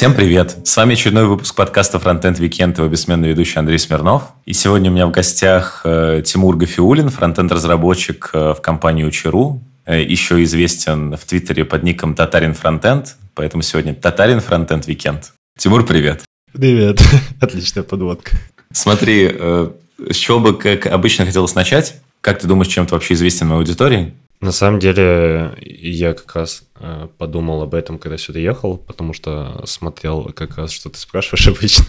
Всем привет! С вами очередной выпуск подкаста Frontend Weekend, его бессменный ведущий Андрей Смирнов. И сегодня у меня в гостях э, Тимур Гафиулин, фронтенд-разработчик э, в компании Учеру, э, еще известен в Твиттере под ником Татарин Фронтенд, поэтому сегодня Татарин Фронтенд Weekend. Тимур, привет! Привет! Отличная подводка. Смотри, с чего бы, как обычно, хотелось начать? Как ты думаешь, чем ты вообще известен в аудитории? На самом деле, я как раз э, подумал об этом, когда сюда ехал, потому что смотрел как раз, что ты спрашиваешь обычно.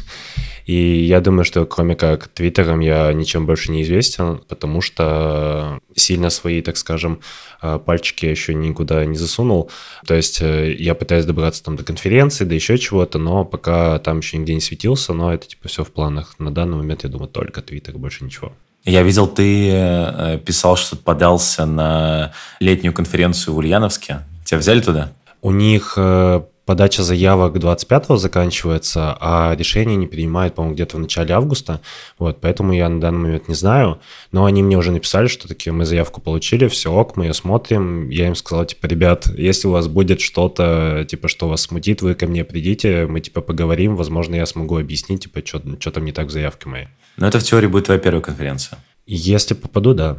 И я думаю, что кроме как Твиттером я ничем больше не известен, потому что сильно свои, так скажем, э, пальчики еще никуда не засунул. То есть э, я пытаюсь добраться там до конференции, до еще чего-то, но пока там еще нигде не светился, но это типа все в планах. На данный момент, я думаю, только Твиттер, больше ничего. Я видел, ты э, писал, что подался на летнюю конференцию в Ульяновске. Тебя взяли туда? У них э, подача заявок 25-го заканчивается, а решение не принимают, по-моему, где-то в начале августа. Вот, поэтому я на данный момент не знаю. Но они мне уже написали, что такие мы заявку получили, все ок, мы ее смотрим. Я им сказал, типа, ребят, если у вас будет что-то, типа, что вас смутит, вы ко мне придите, мы, типа, поговорим, возможно, я смогу объяснить, типа, что там не так в заявке моей. Но это в теории будет твоя первая конференция. Если попаду, да.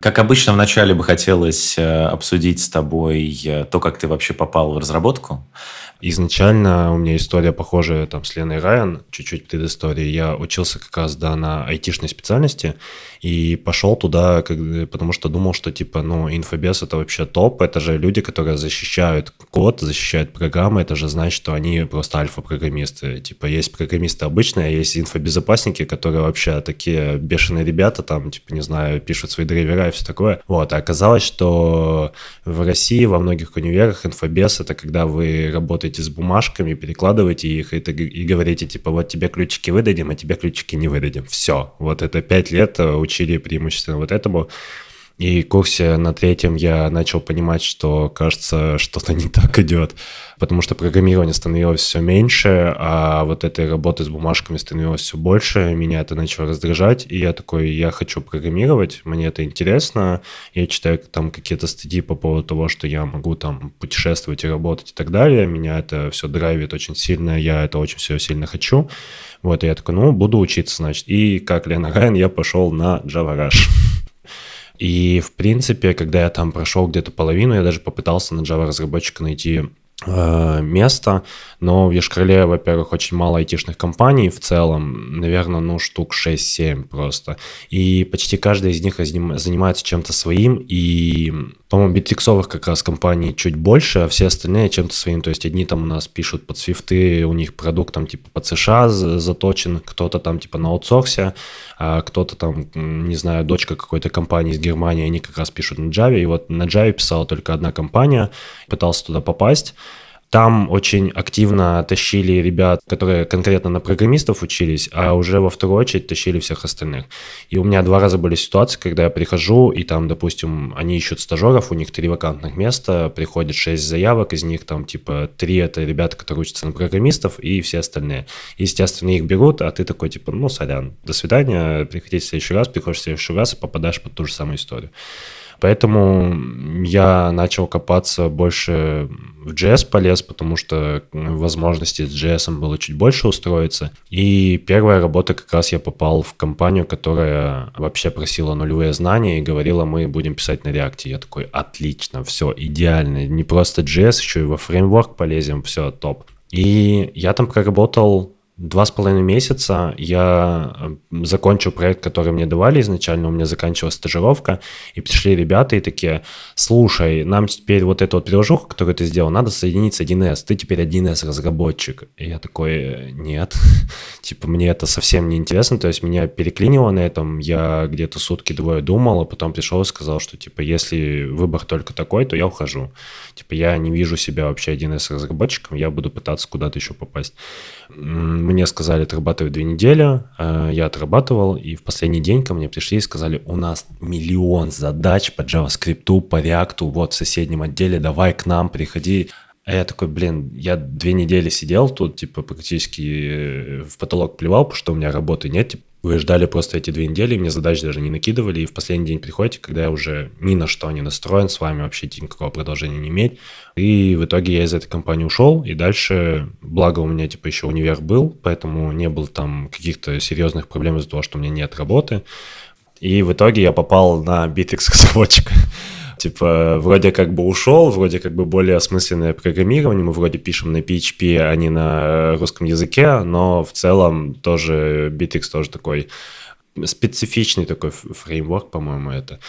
Как обычно, вначале бы хотелось э, обсудить с тобой э, то, как ты вообще попал в разработку. Изначально у меня история похожая там с Леной Райан, чуть-чуть предыстории. Я учился как раз, да, на айтишной специальности и пошел туда, как, потому что думал, что типа, ну, инфобес это вообще топ, это же люди, которые защищают код, защищают программы, это же значит, что они просто альфа-программисты. Типа, есть программисты обычные, а есть инфобезопасники, которые вообще такие бешеные ребята, там, типа, не знаю, пишут свои драйвера и все такое. Вот, а оказалось, что в России во многих универах инфобес это когда вы работаете с бумажками, перекладываете их и, и говорите, типа, вот тебе ключики выдадим, а тебе ключики не выдадим. Все. Вот это пять лет э, учили преимущественно вот этому. И курсе на третьем я начал понимать, что, кажется, что-то не так идет, потому что программирование становилось все меньше, а вот этой работы с бумажками становилось все больше, меня это начало раздражать, и я такой, я хочу программировать, мне это интересно, я читаю там какие-то статьи по поводу того, что я могу там путешествовать и работать и так далее, меня это все драйвит очень сильно, я это очень все сильно хочу, вот, и я такой, ну, буду учиться, значит, и как Лена Райан я пошел на Java Rush. И, в принципе, когда я там прошел где-то половину, я даже попытался на Java разработчика найти э, место, но в Ешкарле, во-первых, очень мало айтишных компаний в целом, наверное, ну, штук 6-7 просто. И почти каждая из них занимается чем-то своим, и, по-моему, битриксовых как раз компаний чуть больше, а все остальные чем-то своим. То есть одни там у нас пишут под свифты, у них продукт там типа под США заточен, кто-то там типа на аутсорсе, а кто-то там, не знаю, дочка какой-то компании из Германии, они как раз пишут на Java, и вот на Java писала только одна компания, пытался туда попасть, там очень активно тащили ребят, которые конкретно на программистов учились, а уже во вторую очередь тащили всех остальных. И у меня два раза были ситуации, когда я прихожу, и там, допустим, они ищут стажеров, у них три вакантных места, приходит шесть заявок, из них там типа три это ребята, которые учатся на программистов, и все остальные. Естественно, их берут, а ты такой типа, ну, сорян, до свидания, приходи в следующий раз, приходишь в следующий раз и попадаешь под ту же самую историю. Поэтому я начал копаться больше в JS полез, потому что возможности с JS было чуть больше устроиться. И первая работа как раз я попал в компанию, которая вообще просила нулевые знания и говорила, мы будем писать на React. Я такой, отлично, все, идеально. Не просто JS, еще и во фреймворк полезем, все, топ. И я там проработал два с половиной месяца я э, закончил проект, который мне давали изначально, у меня заканчивалась стажировка, и пришли ребята и такие, слушай, нам теперь вот эту вот приложуху, которую ты сделал, надо соединить с 1С, ты теперь 1С разработчик. И я такой, нет, типа мне это совсем не интересно, то есть меня переклинило на этом, я где-то сутки двое думал, а потом пришел и сказал, что типа если выбор только такой, то я ухожу. Типа я не вижу себя вообще 1С разработчиком, я буду пытаться куда-то еще попасть мне сказали отрабатывать две недели, э, я отрабатывал, и в последний день ко мне пришли и сказали, у нас миллион задач по JavaScript, по React, вот в соседнем отделе, давай к нам, приходи. А я такой, блин, я две недели сидел тут, типа, практически э, в потолок плевал, потому что у меня работы нет, типа, вы ждали просто эти две недели, мне задач даже не накидывали, и в последний день приходите, когда я уже ни на что не настроен, с вами вообще никакого продолжения не иметь. И в итоге я из этой компании ушел, и дальше, благо у меня типа еще универ был, поэтому не было там каких-то серьезных проблем из-за того, что у меня нет работы. И в итоге я попал на Bittrex разработчика. Типа, вроде как бы ушел, вроде как бы более осмысленное программирование, мы вроде пишем на PHP, а не на русском языке, но в целом тоже Bittrex тоже такой специфичный такой фреймворк, по-моему, это.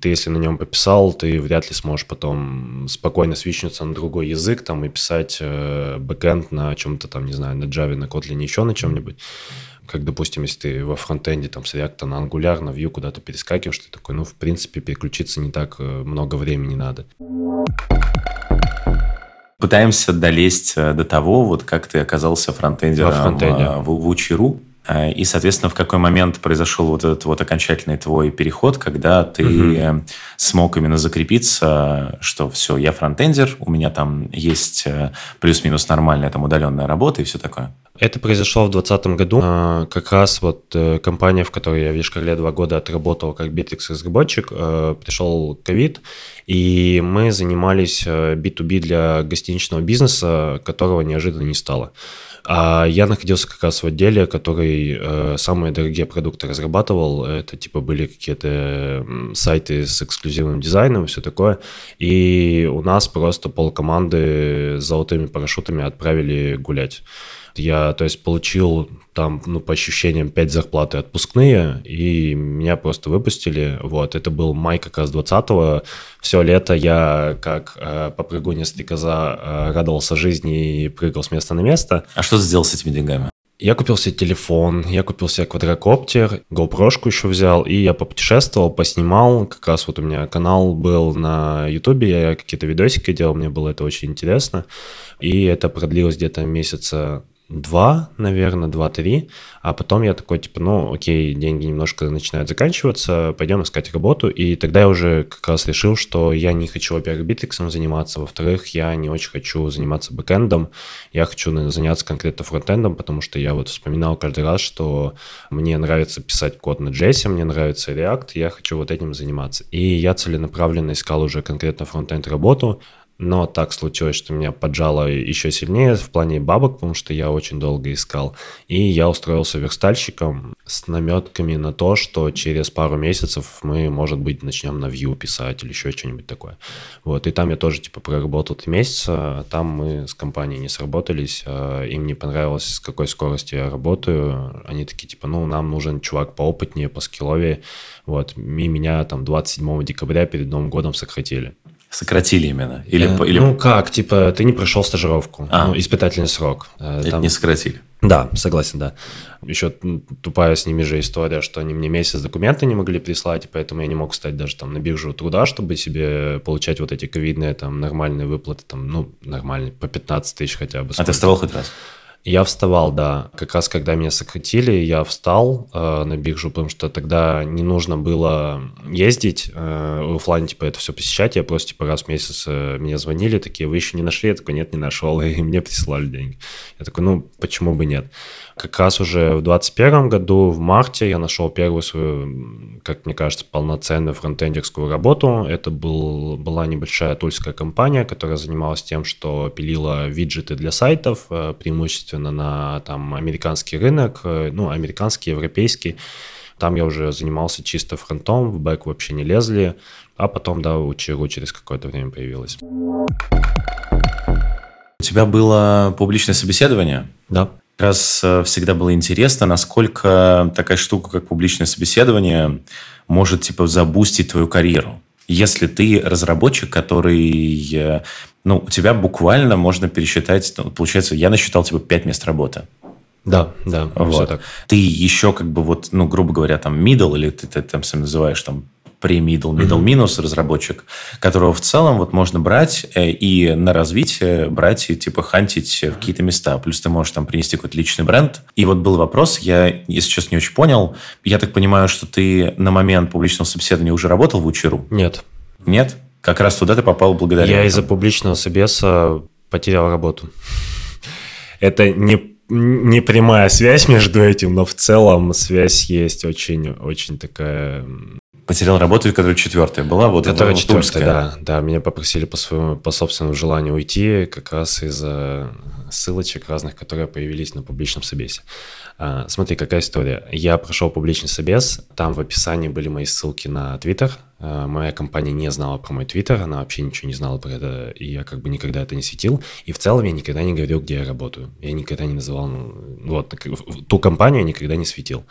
Ты, если на нем пописал, ты вряд ли сможешь потом спокойно свичнуться на другой язык там и писать э, бэкэнд на чем-то там, не знаю, на Java, на Kotlin, еще на чем-нибудь как, допустим, если ты во фронтенде там с React на Angular, на Vue куда-то перескакиваешь, ты такой, ну, в принципе, переключиться не так э, много времени надо. Пытаемся долезть э, до того, вот как ты оказался фронтендером фронтенде. Э, в, в Учеру. И, соответственно, в какой момент произошел вот этот вот окончательный твой переход, когда ты угу. смог именно закрепиться, что все, я фронтендер, у меня там есть плюс-минус нормальная там удаленная работа и все такое? Это произошло в 2020 году. А, как раз вот э, компания, в которой я в Вишкарле два года отработал как Bittrex разработчик, э, пришел ковид, и мы занимались B2B э, для гостиничного бизнеса, которого неожиданно не стало. А я находился как раз в отделе, который э, самые дорогие продукты разрабатывал. Это типа были какие-то сайты с эксклюзивным дизайном и все такое. И у нас просто полкоманды с золотыми парашютами отправили гулять. Я, то есть, получил там, ну, по ощущениям, 5 зарплаты отпускные, и меня просто выпустили. Вот, это был май как раз 20-го. Все лето я, как э, попрыгуня стрекоза, э, радовался жизни и прыгал с места на место. А что ты сделал с этими деньгами? Я купил себе телефон, я купил себе квадрокоптер, GoPro еще взял, и я попутешествовал, поснимал. Как раз вот у меня канал был на Ютубе, я какие-то видосики делал, мне было это очень интересно. И это продлилось где-то месяца два, наверное, два-три, а потом я такой, типа, ну, окей, деньги немножко начинают заканчиваться, пойдем искать работу, и тогда я уже как раз решил, что я не хочу, во-первых, битриксом заниматься, во-вторых, я не очень хочу заниматься бэкэндом, я хочу наверное, заняться конкретно фронтендом, потому что я вот вспоминал каждый раз, что мне нравится писать код на JS, мне нравится React, я хочу вот этим заниматься. И я целенаправленно искал уже конкретно фронтенд работу, но так случилось, что меня поджало еще сильнее в плане бабок, потому что я очень долго искал. И я устроился верстальщиком с наметками на то, что через пару месяцев мы, может быть, начнем на Vue писать или еще что-нибудь такое. Вот, и там я тоже, типа, проработал три месяца, там мы с компанией не сработались, а им не понравилось, с какой скоростью я работаю. Они такие, типа, ну, нам нужен чувак поопытнее, по скилловее. Вот, и меня там 27 декабря перед Новым годом сократили. Сократили именно? Или, э, или... Ну как, типа, ты не прошел стажировку, а. ну, испытательный срок. Э, Это Там... не сократили? Да, согласен, да. Еще тупая с ними же история, что они мне месяц документы не могли прислать, и поэтому я не мог стать даже там на биржу труда, чтобы себе получать вот эти ковидные там нормальные выплаты, там, ну, нормальные, по 15 тысяч хотя бы. А ты вставал хоть раз? Я вставал, да. Как раз когда меня сократили, я встал э, на биржу, потому что тогда не нужно было ездить э, в офлайн, типа, это все посещать. Я просто, типа, раз в месяц э, мне звонили, такие, вы еще не нашли? Я такой, нет, не нашел. И мне присылали деньги. Я такой, ну, почему бы нет? Как раз уже в 2021 году, в марте, я нашел первую свою, как мне кажется, полноценную фронтендерскую работу. Это был, была небольшая тульская компания, которая занималась тем, что пилила виджеты для сайтов, э, преимущественно на там, американский рынок, э, ну, американский, европейский. Там я уже занимался чисто фронтом, в бэк вообще не лезли, а потом, да, у Чиру через какое-то время появилось. У тебя было публичное собеседование? Да раз э, всегда было интересно, насколько такая штука, как публичное собеседование, может типа забустить твою карьеру. Если ты разработчик, который, э, ну, у тебя буквально можно пересчитать, ну, получается, я насчитал типа 5 мест работы. Да, да, вот. все так. Ты еще как бы вот, ну, грубо говоря, там middle, или ты, ты там сам называешь там pre-middle, middle минус разработчик, которого в целом вот можно брать э, и на развитие брать и типа хантить в какие-то места. Плюс ты можешь там принести какой-то личный бренд. И вот был вопрос, я, если честно, не очень понял. Я так понимаю, что ты на момент публичного собеседования уже работал в Учеру? Нет. Нет? Как раз туда ты попал благодаря Я из-за публичного собеса потерял работу. Это не не прямая связь между этим, но в целом связь есть очень, очень такая Потерял работу, которая четвертая была, вот которая это четвертая, да, да. Меня попросили по своему, по собственному желанию уйти, как раз из-за ссылочек разных, которые появились на публичном собесе. А, смотри, какая история. Я прошел публичный собес, там в описании были мои ссылки на Твиттер. А, моя компания не знала про мой Твиттер, она вообще ничего не знала про это, и я как бы никогда это не светил. И в целом я никогда не говорил, где я работаю. Я никогда не называл, ну, вот, ту компанию я никогда не светил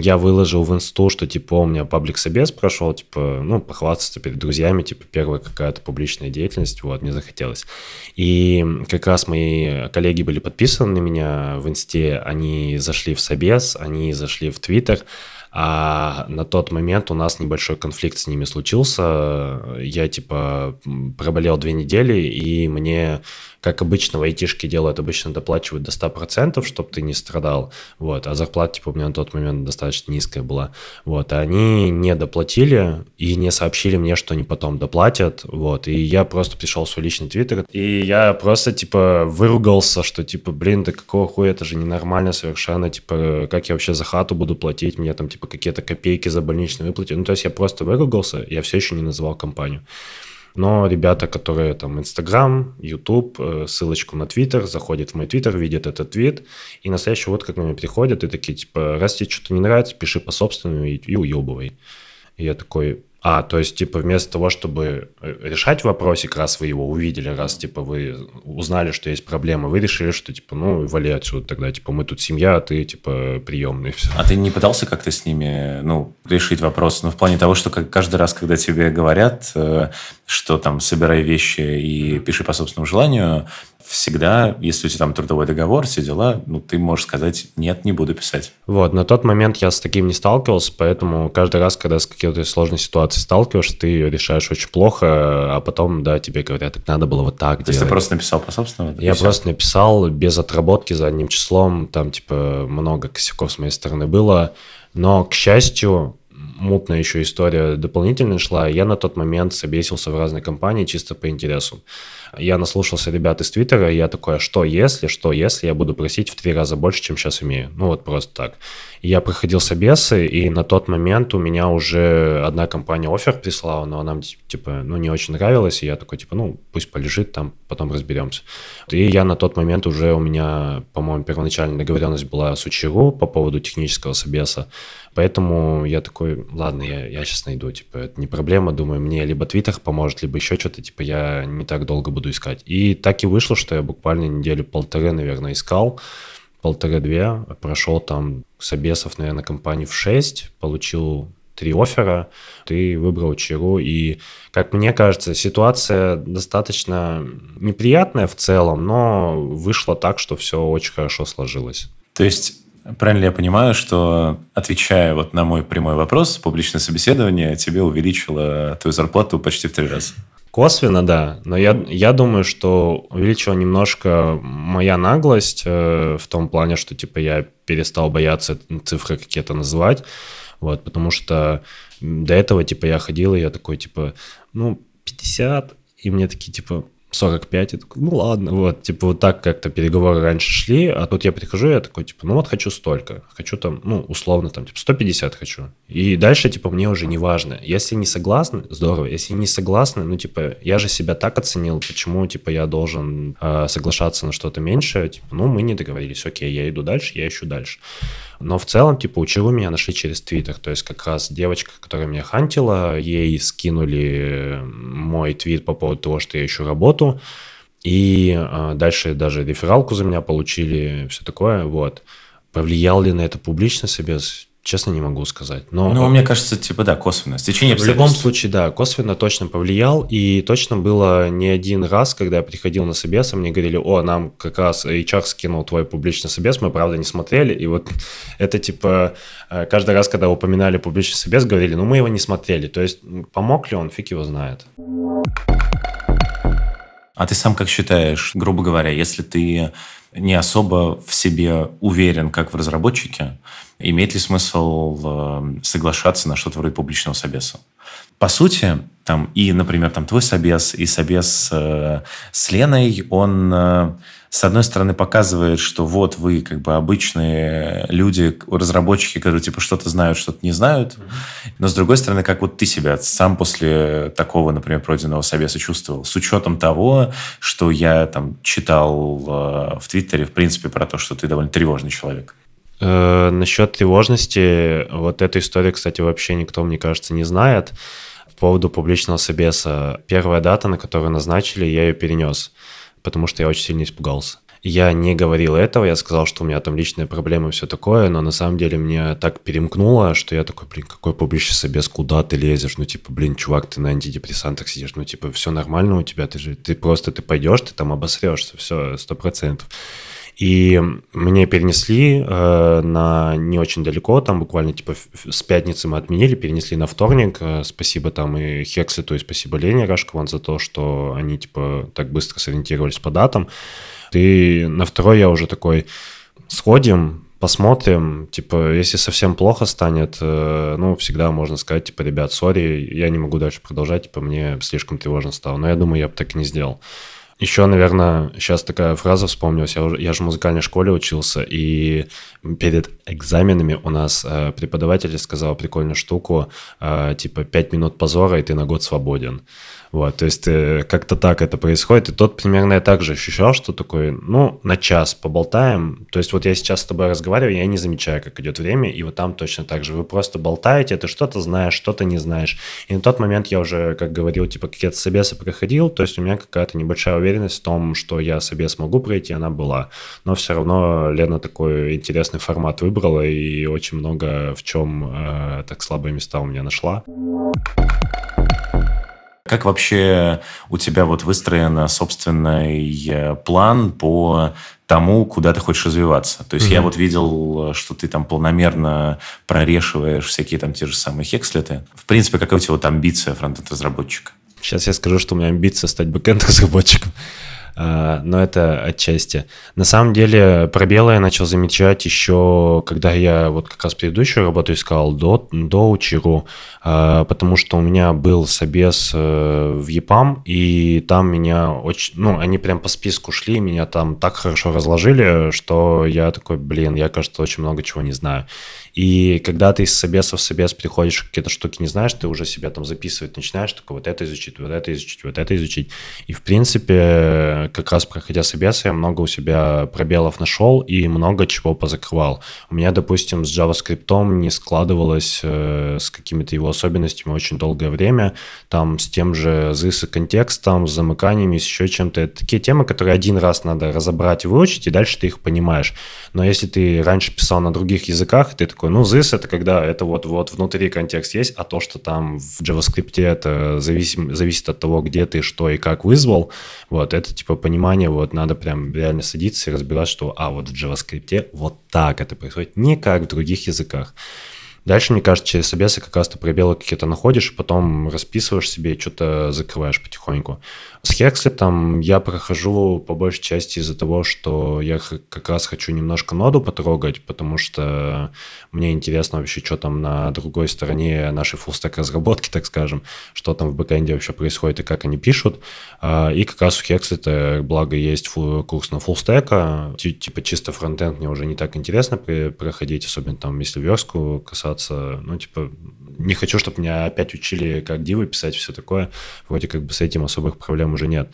я выложил в инсту, что, типа, у меня паблик собес прошел, типа, ну, похвастаться перед друзьями, типа, первая какая-то публичная деятельность, вот, мне захотелось. И как раз мои коллеги были подписаны на меня в инсте, они зашли в собес, они зашли в твиттер, а на тот момент у нас небольшой конфликт с ними случился. Я, типа, проболел две недели, и мне как обычно в айтишке делают, обычно доплачивают до 100%, чтобы ты не страдал, вот, а зарплата, типа, у меня на тот момент достаточно низкая была, вот, а они не доплатили и не сообщили мне, что они потом доплатят, вот, и я просто пришел в свой личный твиттер, и я просто, типа, выругался, что, типа, блин, да какого хуя, это же ненормально совершенно, типа, как я вообще за хату буду платить, мне там, типа, какие-то копейки за больничные выплаты, ну, то есть я просто выругался, я все еще не называл компанию. Но ребята, которые там Инстаграм, Ютуб, э, ссылочку на Твиттер, заходят в мой Твиттер, видят этот твит, и на следующий вот как мне приходят и такие, типа, раз тебе что-то не нравится, пиши по собственному и, и уебывай. И я такой, а, то есть, типа, вместо того, чтобы э, решать вопросик, раз вы его увидели, раз, типа, вы узнали, что есть проблема, вы решили, что, типа, ну, вали отсюда тогда, типа, мы тут семья, а ты, типа, приемный, все. А ты не пытался как-то с ними, ну, решить вопрос? Ну, в плане того, что каждый раз, когда тебе говорят, э, что там, собирай вещи и пиши по собственному желанию, всегда, если у тебя там трудовой договор, все дела, ну, ты можешь сказать, нет, не буду писать. Вот, на тот момент я с таким не сталкивался, поэтому каждый раз, когда с какой-то сложной ситуацией сталкиваешься, ты ее решаешь очень плохо, а потом, да, тебе говорят, так надо было вот так То делать. есть ты просто написал по собственному? Я просто написал без отработки за одним числом, там, типа, много косяков с моей стороны было, но, к счастью, мутная еще история дополнительно шла, я на тот момент собесился в разные компании чисто по интересу. Я наслушался ребят из Твиттера, и я такой, а что если, что если я буду просить в три раза больше, чем сейчас имею? Ну вот просто так. Я проходил собесы, и на тот момент у меня уже одна компания офер прислала, но она типа, ну, не очень нравилась, и я такой, типа, ну, пусть полежит там, потом разберемся. И я на тот момент уже, у меня, по-моему, первоначальная договоренность была с Учеру по поводу технического собеса, Поэтому я такой, ладно, я, я сейчас найду, типа, это не проблема, думаю, мне либо Твиттер поможет, либо еще что-то, типа, я не так долго буду искать. И так и вышло, что я буквально неделю полторы, наверное, искал, полторы-две, прошел там собесов, наверное, компании в шесть, получил три оффера, ты выбрал Чиру, и, как мне кажется, ситуация достаточно неприятная в целом, но вышло так, что все очень хорошо сложилось. То есть Правильно ли я понимаю, что, отвечая вот на мой прямой вопрос, публичное собеседование тебе увеличило твою зарплату почти в три раза? Косвенно, да. Но я, я думаю, что увеличила немножко моя наглость э, в том плане, что типа я перестал бояться цифры какие-то называть. Вот, потому что до этого, типа, я ходил, и я такой, типа, ну, 50, и мне такие, типа, 45, я такой, ну ладно, вот, типа вот так как-то переговоры раньше шли, а тут я прихожу, я такой, типа, ну вот хочу столько, хочу там, ну, условно там, типа, 150 хочу. И дальше, типа, мне уже не важно. Если не согласны, здорово, если не согласны, ну, типа, я же себя так оценил, почему, типа, я должен э, соглашаться на что-то меньшее, типа, ну, мы не договорились, окей, я иду дальше, я ищу дальше. Но в целом, типа, училу меня нашли через Твиттер. То есть как раз девочка, которая меня хантила, ей скинули мой твит по поводу того, что я ищу работу. И э, дальше даже рефералку за меня получили, все такое, вот. Повлиял ли на это публично себе? Честно, не могу сказать. Но, ну, мне кажется, типа, да, косвенно. Стечение В любом случае, да, косвенно точно повлиял. И точно было не один раз, когда я приходил на собес, и мне говорили, о, нам как раз HR скинул твой публичный собес, мы, правда, не смотрели. И вот это, типа, э, каждый раз, когда упоминали публичный собес, говорили, ну, мы его не смотрели. То есть, помог ли он, фиг его знает. А ты сам как считаешь, грубо говоря, если ты не особо в себе уверен, как в разработчике, имеет ли смысл э, соглашаться на что-то вроде публичного собеса? По сути, там и, например, там твой собес, и собес э, с Леной, он э, с одной стороны показывает, что вот вы как бы обычные люди, разработчики, которые типа что-то знают, что-то не знают, но с другой стороны, как вот ты себя сам после такого, например, пройденного собеса чувствовал, с учетом того, что я там читал э, в Твиттере, в принципе, про то, что ты довольно тревожный человек. Э, насчет тревожности, вот эту историю, кстати, вообще никто, мне кажется, не знает. По поводу публичного собеса. Первая дата, на которую назначили, я ее перенес потому что я очень сильно испугался. Я не говорил этого, я сказал, что у меня там личные проблемы и все такое, но на самом деле мне так перемкнуло, что я такой, блин, какой публичный собес, куда ты лезешь? Ну, типа, блин, чувак, ты на антидепрессантах сидишь, ну, типа, все нормально у тебя, ты же, ты просто, ты пойдешь, ты там обосрешься, все, сто процентов. И мне перенесли э, на не очень далеко, там буквально типа с пятницы мы отменили, перенесли на вторник. Э, спасибо там и Хексли, то есть спасибо Лене Рашкован за то, что они типа так быстро сориентировались по датам. И на второй я уже такой, сходим, посмотрим, типа, если совсем плохо станет, э, ну, всегда можно сказать, типа, ребят, сори, я не могу дальше продолжать, типа, мне слишком тревожно стало. Но я думаю, я бы так и не сделал. Еще, наверное, сейчас такая фраза вспомнилась. Я, уже, я же в музыкальной школе учился, и перед экзаменами у нас э, преподаватель сказал прикольную штуку, э, типа «пять минут позора, и ты на год свободен». Вот, то есть э, как-то так это происходит. И тот примерно я также ощущал, что такой, ну, на час поболтаем. То есть вот я сейчас с тобой разговариваю, я не замечаю, как идет время, и вот там точно так же. Вы просто болтаете, ты что-то знаешь, что-то не знаешь. И на тот момент я уже, как говорил, типа какие-то собесы проходил, то есть у меня какая-то небольшая уверенность в том, что я собес могу пройти, она была. Но все равно Лена такой интересный формат выбрала и очень много в чем э, так слабые места у меня нашла. Как вообще у тебя вот выстроен собственный э, план по тому, куда ты хочешь развиваться. То есть mm-hmm. я вот видел, что ты там полномерно прорешиваешь всякие там те же самые хекслеты. В принципе, какая у тебя вот амбиция фронтенд-разработчика? Сейчас я скажу, что у меня амбиция стать бэкенд-разработчиком. А, но это отчасти. На самом деле пробелы я начал замечать еще, когда я вот как раз предыдущую работу искал до, до Учеру, а, потому что у меня был собес э, в ЕПАМ, и там меня очень, ну, они прям по списку шли, меня там так хорошо разложили, что я такой, блин, я, кажется, очень много чего не знаю. И когда ты из собеса в собес приходишь, какие-то штуки не знаешь, ты уже себя там записывать начинаешь, такой вот это изучить, вот это изучить, вот это изучить. И, в принципе, как раз проходя собес, я много у себя пробелов нашел и много чего позакрывал. У меня, допустим, с JavaScript не складывалось э, с какими-то его особенностями очень долгое время, там с тем же ZIS и контекстом, с замыканиями, с еще чем-то. Это такие темы, которые один раз надо разобрать и выучить, и дальше ты их понимаешь. Но если ты раньше писал на других языках, ты такой такой, ну, this это когда это вот, вот внутри контекст есть, а то, что там в JavaScript это зависим, зависит от того, где ты что и как вызвал, вот, это типа понимание, вот, надо прям реально садиться и разбирать, что, а, вот в JavaScript вот так это происходит, не как в других языках. Дальше, мне кажется, через собесы как раз ты пробелы какие-то находишь, потом расписываешь себе и что-то закрываешь потихоньку. С Хекслетом я прохожу по большей части из-за того, что я как раз хочу немножко ноду потрогать, потому что мне интересно вообще, что там на другой стороне нашей фуллстек разработки, так скажем, что там в бэкэнде вообще происходит и как они пишут. А, и как раз у Хекслета, благо, есть курс на фуллстека, типа чисто фронтенд мне уже не так интересно проходить, особенно там, если верстку касаться, ну, типа, не хочу, чтобы меня опять учили, как дивы писать, все такое. Вроде как бы с этим особых проблем уже нет.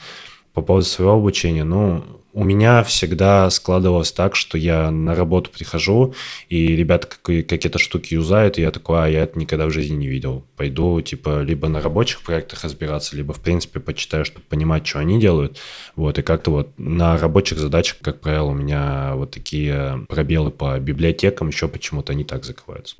По по поводу своего обучения, ну, у меня всегда складывалось так, что я на работу прихожу, и ребята какие-то штуки юзают, и я такой, а я это никогда в жизни не видел. Пойду, типа, либо на рабочих проектах разбираться, либо, в принципе, почитаю, чтобы понимать, что они делают. Вот, и как-то вот на рабочих задачах, как правило, у меня вот такие пробелы по библиотекам еще почему-то не так закрываются.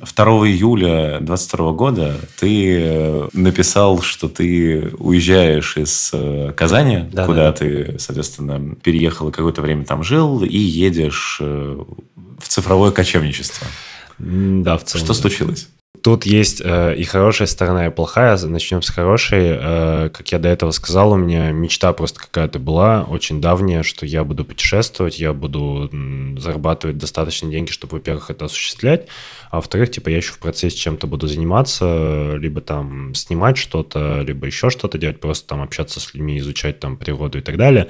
2 июля 2022 года ты э, написал, что ты уезжаешь из э, Казани, да, куда да. ты, соответственно, переехал и какое-то время там жил, и едешь э, в цифровое кочевничество. Да, в целом. Что случилось? Тут есть э, и хорошая сторона, и плохая. Начнем с хорошей. Э, как я до этого сказал, у меня мечта просто какая-то была, очень давняя, что я буду путешествовать, я буду зарабатывать достаточно деньги, чтобы, во-первых, это осуществлять, а во-вторых, типа, я еще в процессе чем-то буду заниматься, либо там снимать что-то, либо еще что-то делать, просто там общаться с людьми, изучать там природу и так далее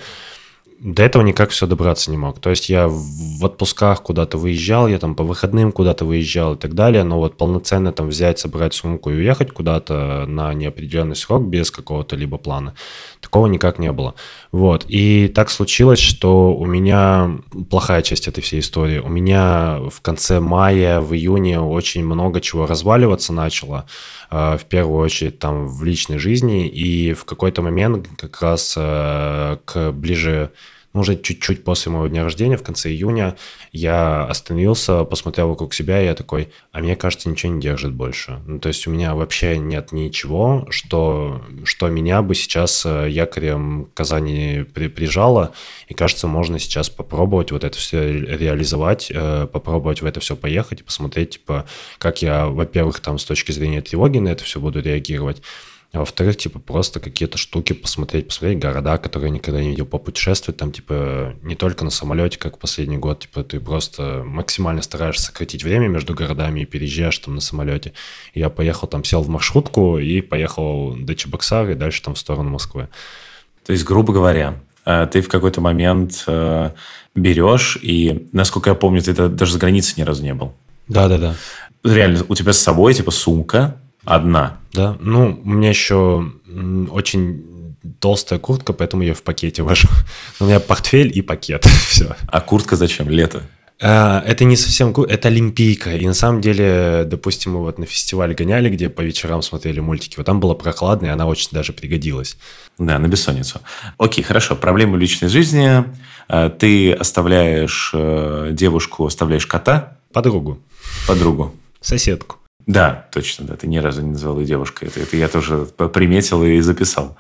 до этого никак все добраться не мог. То есть я в отпусках куда-то выезжал, я там по выходным куда-то выезжал и так далее, но вот полноценно там взять, собрать сумку и уехать куда-то на неопределенный срок без какого-то либо плана, такого никак не было. Вот. И так случилось, что у меня плохая часть этой всей истории. У меня в конце мая, в июне очень много чего разваливаться начало. Э, в первую очередь там в личной жизни, и в какой-то момент как раз э, к ближе ну, уже чуть-чуть после моего дня рождения, в конце июня, я остановился, посмотрел вокруг себя, и я такой, а мне кажется, ничего не держит больше. Ну, то есть у меня вообще нет ничего, что, что меня бы сейчас э, якорем к Казани при, прижало, и кажется, можно сейчас попробовать вот это все реализовать, э, попробовать в это все поехать и посмотреть, типа, как я, во-первых, там с точки зрения тревоги на это все буду реагировать, а во-вторых, типа, просто какие-то штуки посмотреть, посмотреть города, которые я никогда не видел, попутешествовать там, типа, не только на самолете, как последний год, типа, ты просто максимально стараешься сократить время между городами и переезжаешь там на самолете. И я поехал там, сел в маршрутку и поехал до Чебоксара и дальше там в сторону Москвы. То есть, грубо говоря, э, ты в какой-то момент э, берешь, и, насколько я помню, ты даже за границей ни разу не был. Да-да-да. Реально, у тебя с собой, типа, сумка, Одна. Да. Ну, у меня еще очень толстая куртка, поэтому я в пакете вожу. У меня портфель и пакет. Все. А куртка зачем? Лето? А, это не совсем это олимпийка. И на самом деле, допустим, мы вот на фестиваль гоняли, где по вечерам смотрели мультики. Вот там было прохладно, и она очень даже пригодилась. Да, на бессонницу. Окей, хорошо. Проблемы личной жизни. А, ты оставляешь э, девушку, оставляешь кота. Подругу. Подругу. Соседку. Да, точно, да. Ты ни разу не назвал ее девушкой. Это, это я тоже приметил и записал.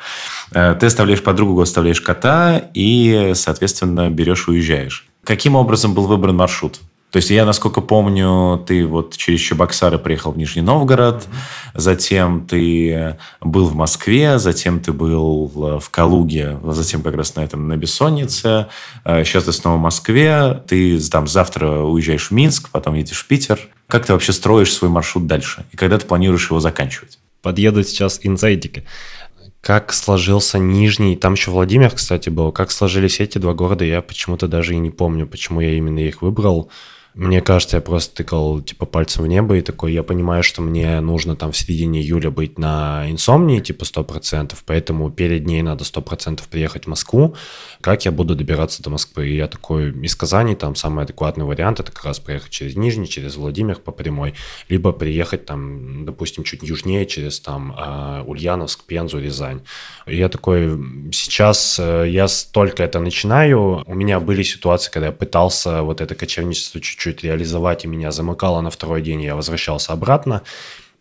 Э, ты оставляешь подругу, оставляешь кота и, соответственно, берешь и уезжаешь. Каким образом был выбран маршрут? То есть я, насколько помню, ты вот через Чебоксары приехал в Нижний Новгород, mm-hmm. затем ты был в Москве, затем ты был в Калуге, затем как раз на этом на Бессоннице. Сейчас э, ты снова в Москве, ты там завтра уезжаешь в Минск, потом едешь в Питер. Как ты вообще строишь свой маршрут дальше? И когда ты планируешь его заканчивать? Подъедут сейчас инсайдики. Как сложился Нижний, там еще Владимир, кстати, был. Как сложились эти два города, я почему-то даже и не помню, почему я именно их выбрал. Мне кажется, я просто тыкал типа пальцем в небо и такой, я понимаю, что мне нужно там в середине июля быть на инсомнии, типа 100%, поэтому перед ней надо 100% приехать в Москву. Как я буду добираться до Москвы? И я такой, из Казани там самый адекватный вариант, это как раз проехать через Нижний, через Владимир по прямой, либо приехать там, допустим, чуть южнее, через там а, Ульяновск, Пензу, Рязань. И я такой, сейчас э, я только это начинаю, у меня были ситуации, когда я пытался вот это кочевничество чуть-чуть чуть реализовать, и меня замыкало на второй день, я возвращался обратно.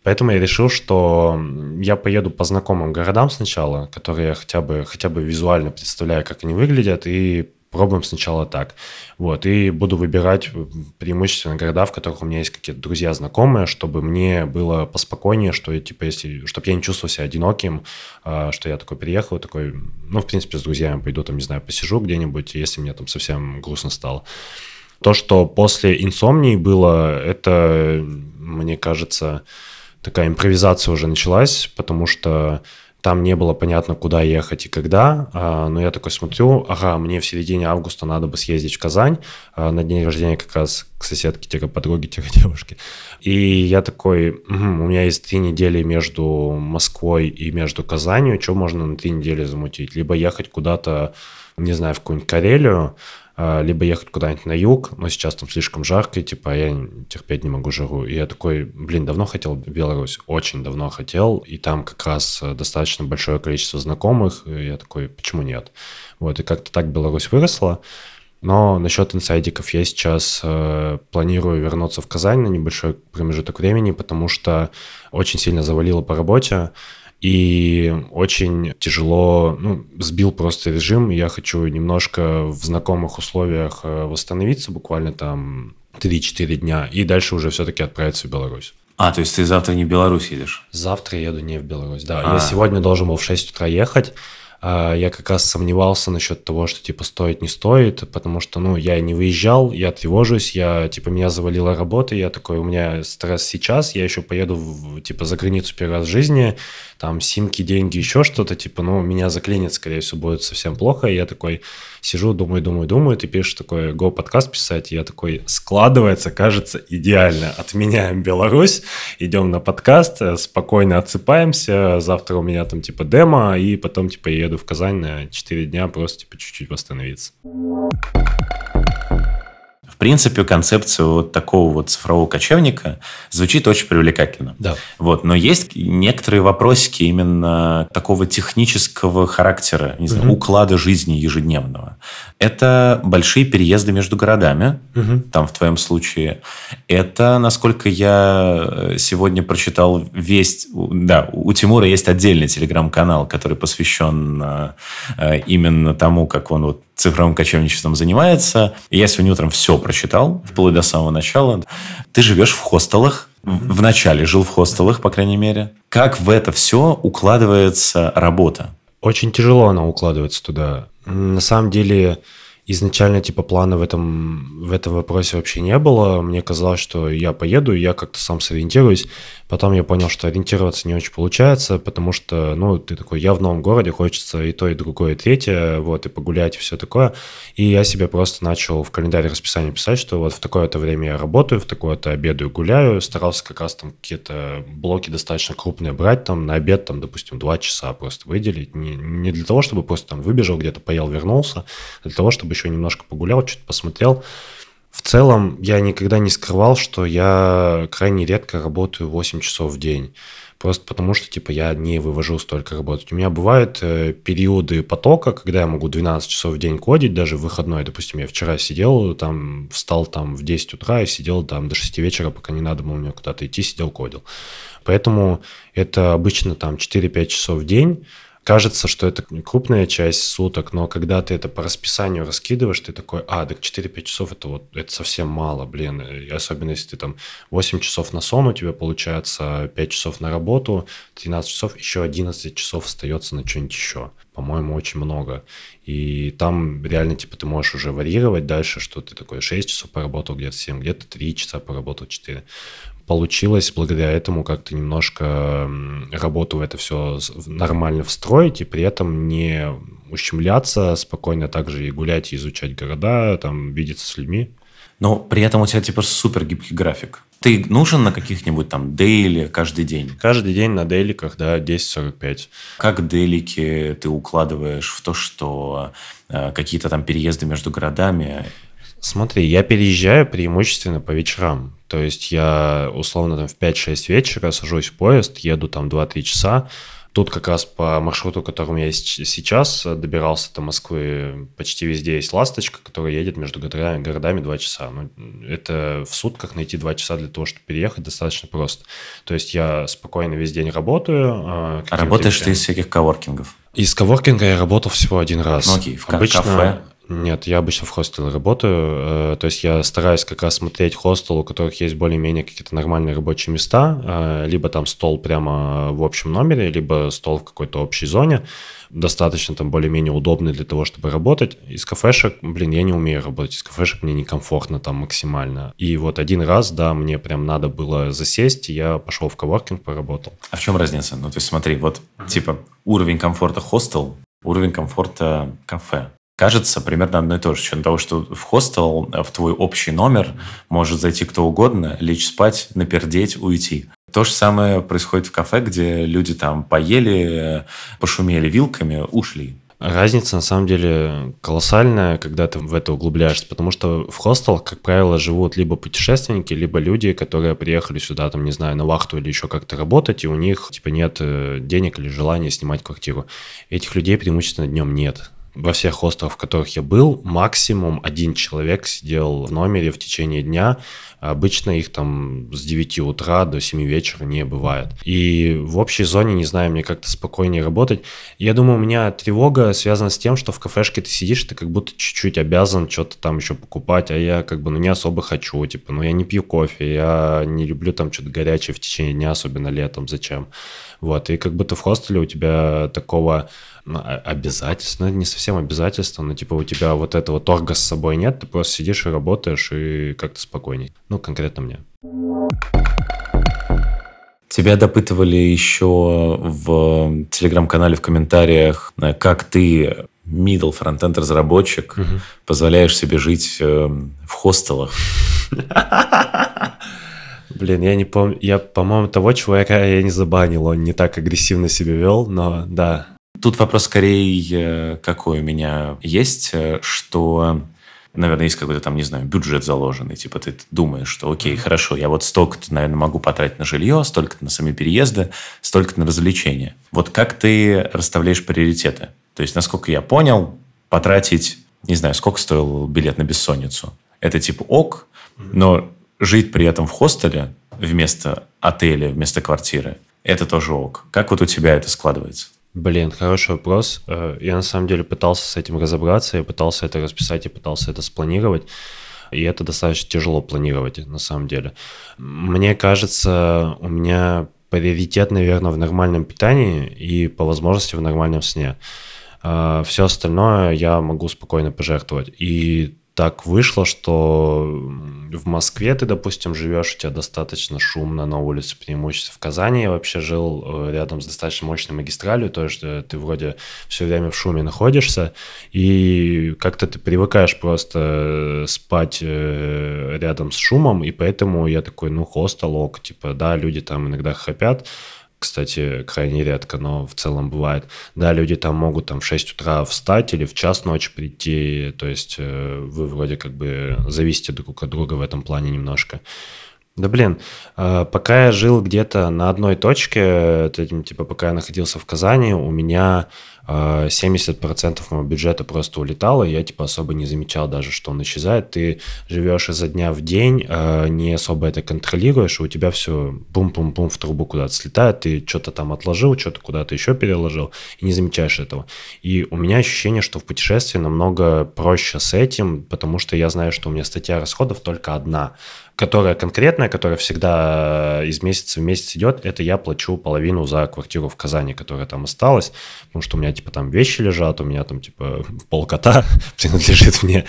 Поэтому я решил, что я поеду по знакомым городам сначала, которые я хотя бы, хотя бы визуально представляю, как они выглядят, и пробуем сначала так. Вот, и буду выбирать преимущественно города, в которых у меня есть какие-то друзья, знакомые, чтобы мне было поспокойнее, что я, типа, если, чтобы я не чувствовал себя одиноким, а, что я такой приехал, такой, ну, в принципе, с друзьями пойду, там, не знаю, посижу где-нибудь, если мне там совсем грустно стало. То, что после инсомнии было, это, мне кажется, такая импровизация уже началась, потому что там не было понятно, куда ехать и когда, а, но я такой смотрю, ага, мне в середине августа надо бы съездить в Казань а, на день рождения как раз к соседке-подруге-девушке. И я такой, угу, у меня есть три недели между Москвой и между Казанью, что можно на три недели замутить? Либо ехать куда-то, не знаю, в какую-нибудь Карелию, либо ехать куда-нибудь на юг, но сейчас там слишком жарко, и типа я терпеть не могу жару. И я такой, блин, давно хотел Беларусь, очень давно хотел, и там как раз э, достаточно большое количество знакомых, и я такой, почему нет? Вот, и как-то так Беларусь выросла. Но насчет инсайдиков я сейчас э, планирую вернуться в Казань на небольшой промежуток времени, потому что очень сильно завалило по работе и очень тяжело, ну, сбил просто режим, я хочу немножко в знакомых условиях э, восстановиться, буквально там 3-4 дня, и дальше уже все-таки отправиться в Беларусь. А, то есть ты завтра не в Беларусь едешь? Завтра еду не в Беларусь, да. А. Я сегодня должен был в 6 утра ехать, я как раз сомневался насчет того, что, типа, стоит, не стоит, потому что, ну, я не выезжал, я тревожусь, я, типа, меня завалила работа, я такой, у меня стресс сейчас, я еще поеду, в, типа, за границу первый раз в жизни, там, симки, деньги, еще что-то, типа, ну, меня заклинит, скорее всего, будет совсем плохо, и я такой сижу, думаю, думаю, думаю, ты пишешь такой, го подкаст писать, и я такой, складывается, кажется, идеально, отменяем Беларусь, идем на подкаст, спокойно отсыпаемся, завтра у меня там, типа, демо, и потом, типа, еду в Казань на 4 дня, просто, типа, чуть-чуть восстановиться. В принципе, концепция вот такого вот цифрового кочевника звучит очень привлекательно. Да. Вот, но есть некоторые вопросики именно такого технического характера, не знаю, угу. уклада жизни ежедневного. Это большие переезды между городами, угу. там в твоем случае. Это, насколько я э, сегодня прочитал весть, да, у Тимура есть отдельный телеграм-канал, который посвящен э, э, именно тому, как он вот цифровым кочевничеством занимается. И я сегодня утром все прочитал, вплоть до самого начала. Ты живешь в хостелах, в начале жил в хостелах, по крайней мере. Как в это все укладывается работа? Очень тяжело она укладывается туда. На самом деле, изначально типа плана в этом, в этом вопросе вообще не было. Мне казалось, что я поеду, я как-то сам сориентируюсь. Потом я понял, что ориентироваться не очень получается, потому что, ну, ты такой, я в новом городе, хочется и то, и другое, и третье, вот, и погулять, и все такое. И я себе просто начал в календаре расписания писать, что вот в такое-то время я работаю, в такое-то обедаю, гуляю. Старался как раз там какие-то блоки достаточно крупные брать, там, на обед, там, допустим, два часа просто выделить. Не, не для того, чтобы просто там выбежал где-то, поел, вернулся, а для того, чтобы еще немножко погулял, что-то посмотрел. В целом, я никогда не скрывал, что я крайне редко работаю 8 часов в день. Просто потому что, типа, я не вывожу столько работать. У меня бывают э, периоды потока, когда я могу 12 часов в день кодить, даже в выходной. Допустим, я вчера сидел, там, встал там в 10 утра и сидел там до 6 вечера, пока не надо было мне куда-то идти, сидел, кодил. Поэтому это обычно там 4-5 часов в день кажется, что это крупная часть суток, но когда ты это по расписанию раскидываешь, ты такой, а, так 4-5 часов это вот, это совсем мало, блин. И особенно если ты там 8 часов на сон у тебя получается, 5 часов на работу, 13 часов, еще 11 часов остается на что-нибудь еще. По-моему, очень много. И там реально, типа, ты можешь уже варьировать дальше, что ты такой 6 часов поработал, где-то 7, где-то 3 часа поработал, 4 получилось благодаря этому как-то немножко работу в это все нормально встроить и при этом не ущемляться, спокойно также и гулять, и изучать города, там, видеться с людьми. Но при этом у тебя типа супер гибкий график. Ты нужен на каких-нибудь там дейли каждый день? Каждый день на дейликах, да, 10-45. Как дейлики ты укладываешь в то, что э, какие-то там переезды между городами? Смотри, я переезжаю преимущественно по вечерам. То есть я условно там в 5-6 вечера сажусь в поезд, еду там 2-3 часа. Тут как раз по маршруту, которым я сейчас добирался до Москвы, почти везде есть ласточка, которая едет между городами, городами 2 часа. Ну, это в сутках найти 2 часа для того, чтобы переехать, достаточно просто. То есть я спокойно весь день работаю. А, а работаешь ты из всяких коворкингов? Из коворкинга я работал всего один раз. Ну окей, в Обычно... кафе? Нет, я обычно в хостеле работаю, э, то есть я стараюсь как раз смотреть хостел, у которых есть более-менее какие-то нормальные рабочие места, э, либо там стол прямо в общем номере, либо стол в какой-то общей зоне, достаточно там более-менее удобный для того, чтобы работать. Из кафешек, блин, я не умею работать из кафешек, мне некомфортно там максимально. И вот один раз, да, мне прям надо было засесть, я пошел в коворкинг, поработал. А в чем разница? Ну, то есть смотри, вот типа уровень комфорта хостел, уровень комфорта кафе кажется примерно одно и то же. С того, что в хостел, э, в твой общий номер может зайти кто угодно, лечь спать, напердеть, уйти. То же самое происходит в кафе, где люди там поели, пошумели вилками, ушли. Разница на самом деле колоссальная, когда ты в это углубляешься, потому что в хостел, как правило, живут либо путешественники, либо люди, которые приехали сюда, там, не знаю, на вахту или еще как-то работать, и у них, типа, нет э, денег или желания снимать квартиру. Этих людей преимущественно днем нет во всех хостелах, в которых я был, максимум один человек сидел в номере в течение дня. Обычно их там с 9 утра до 7 вечера не бывает. И в общей зоне, не знаю, мне как-то спокойнее работать. Я думаю, у меня тревога связана с тем, что в кафешке ты сидишь, ты как будто чуть-чуть обязан что-то там еще покупать, а я как бы ну не особо хочу, типа, ну я не пью кофе, я не люблю там что-то горячее в течение дня, особенно летом, зачем? Вот, и как будто в хостеле у тебя такого ну, обязательств, ну, не совсем обязательство, но типа у тебя вот этого торга с собой нет, ты просто сидишь и работаешь, и как-то спокойней. Ну, конкретно мне. Тебя допытывали еще в телеграм-канале в комментариях, э, как ты middle фронтенд разработчик, угу. позволяешь себе жить э, в хостелах. Блин, я не помню, я, по-моему, того чувака я не забанил, он не так агрессивно себя вел, но да, Тут вопрос скорее какой у меня есть, э, что наверное, есть какой-то там, не знаю, бюджет заложенный. Типа ты думаешь, что окей, хорошо, я вот столько-то, наверное, могу потратить на жилье, столько-то на сами переезды, столько-то на развлечения. Вот как ты расставляешь приоритеты? То есть, насколько я понял, потратить, не знаю, сколько стоил билет на бессонницу. Это типа ок, но жить при этом в хостеле вместо отеля, вместо квартиры, это тоже ок. Как вот у тебя это складывается? Блин, хороший вопрос. Э, я на самом деле пытался с этим разобраться, я пытался это расписать, и пытался это спланировать. И это достаточно тяжело планировать, на самом деле. Мне кажется, у меня приоритет, наверное, в нормальном питании и по возможности в нормальном сне. Э, Все остальное я могу спокойно пожертвовать. И так вышло, что в Москве ты, допустим, живешь, у тебя достаточно шумно на улице, преимущество. В Казани я вообще жил э, рядом с достаточно мощной магистралью, то есть э, ты вроде все время в шуме находишься, и как-то ты привыкаешь просто э, спать рядом с шумом, и поэтому я такой, ну, хостел, ок, типа, да, люди там иногда храпят, кстати, крайне редко, но в целом бывает. Да, люди там могут там в 6 утра встать или в час ночи прийти, то есть э, вы вроде как бы зависите друг от друга в этом плане немножко. Да блин, э, пока я жил где-то на одной точке, этим, типа пока я находился в Казани, у меня 70% моего бюджета просто улетало, я типа особо не замечал даже, что он исчезает. Ты живешь изо дня в день, э, не особо это контролируешь, у тебя все бум-бум-бум в трубу куда-то слетает, ты что-то там отложил, что-то куда-то еще переложил, и не замечаешь этого. И у меня ощущение, что в путешествии намного проще с этим, потому что я знаю, что у меня статья расходов только одна которая конкретная, которая всегда из месяца в месяц идет, это я плачу половину за квартиру в Казани, которая там осталась, потому что у меня, типа, там вещи лежат, у меня там, типа, полкота принадлежит мне,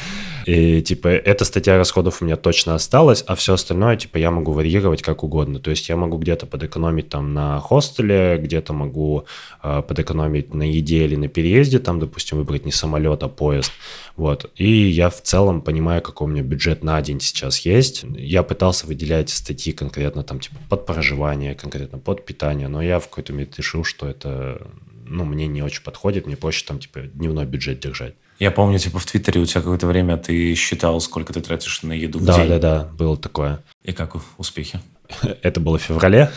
и, типа, эта статья расходов у меня точно осталась, а все остальное, типа, я могу варьировать как угодно, то есть я могу где-то подэкономить там на хостеле, где-то могу э, подэкономить на еде или на переезде, там, допустим, выбрать не самолет, а поезд, вот, и я в целом понимаю, какой у меня бюджет на день сейчас есть, я я пытался выделять статьи конкретно там типа под проживание, конкретно под питание, но я в какой-то момент решил, что это ну, мне не очень подходит, мне проще там типа дневной бюджет держать. Я помню, типа в Твиттере у тебя какое-то время ты считал, сколько ты тратишь на еду в да, день. Да, да, да, было такое. И как успехи? Это было в феврале.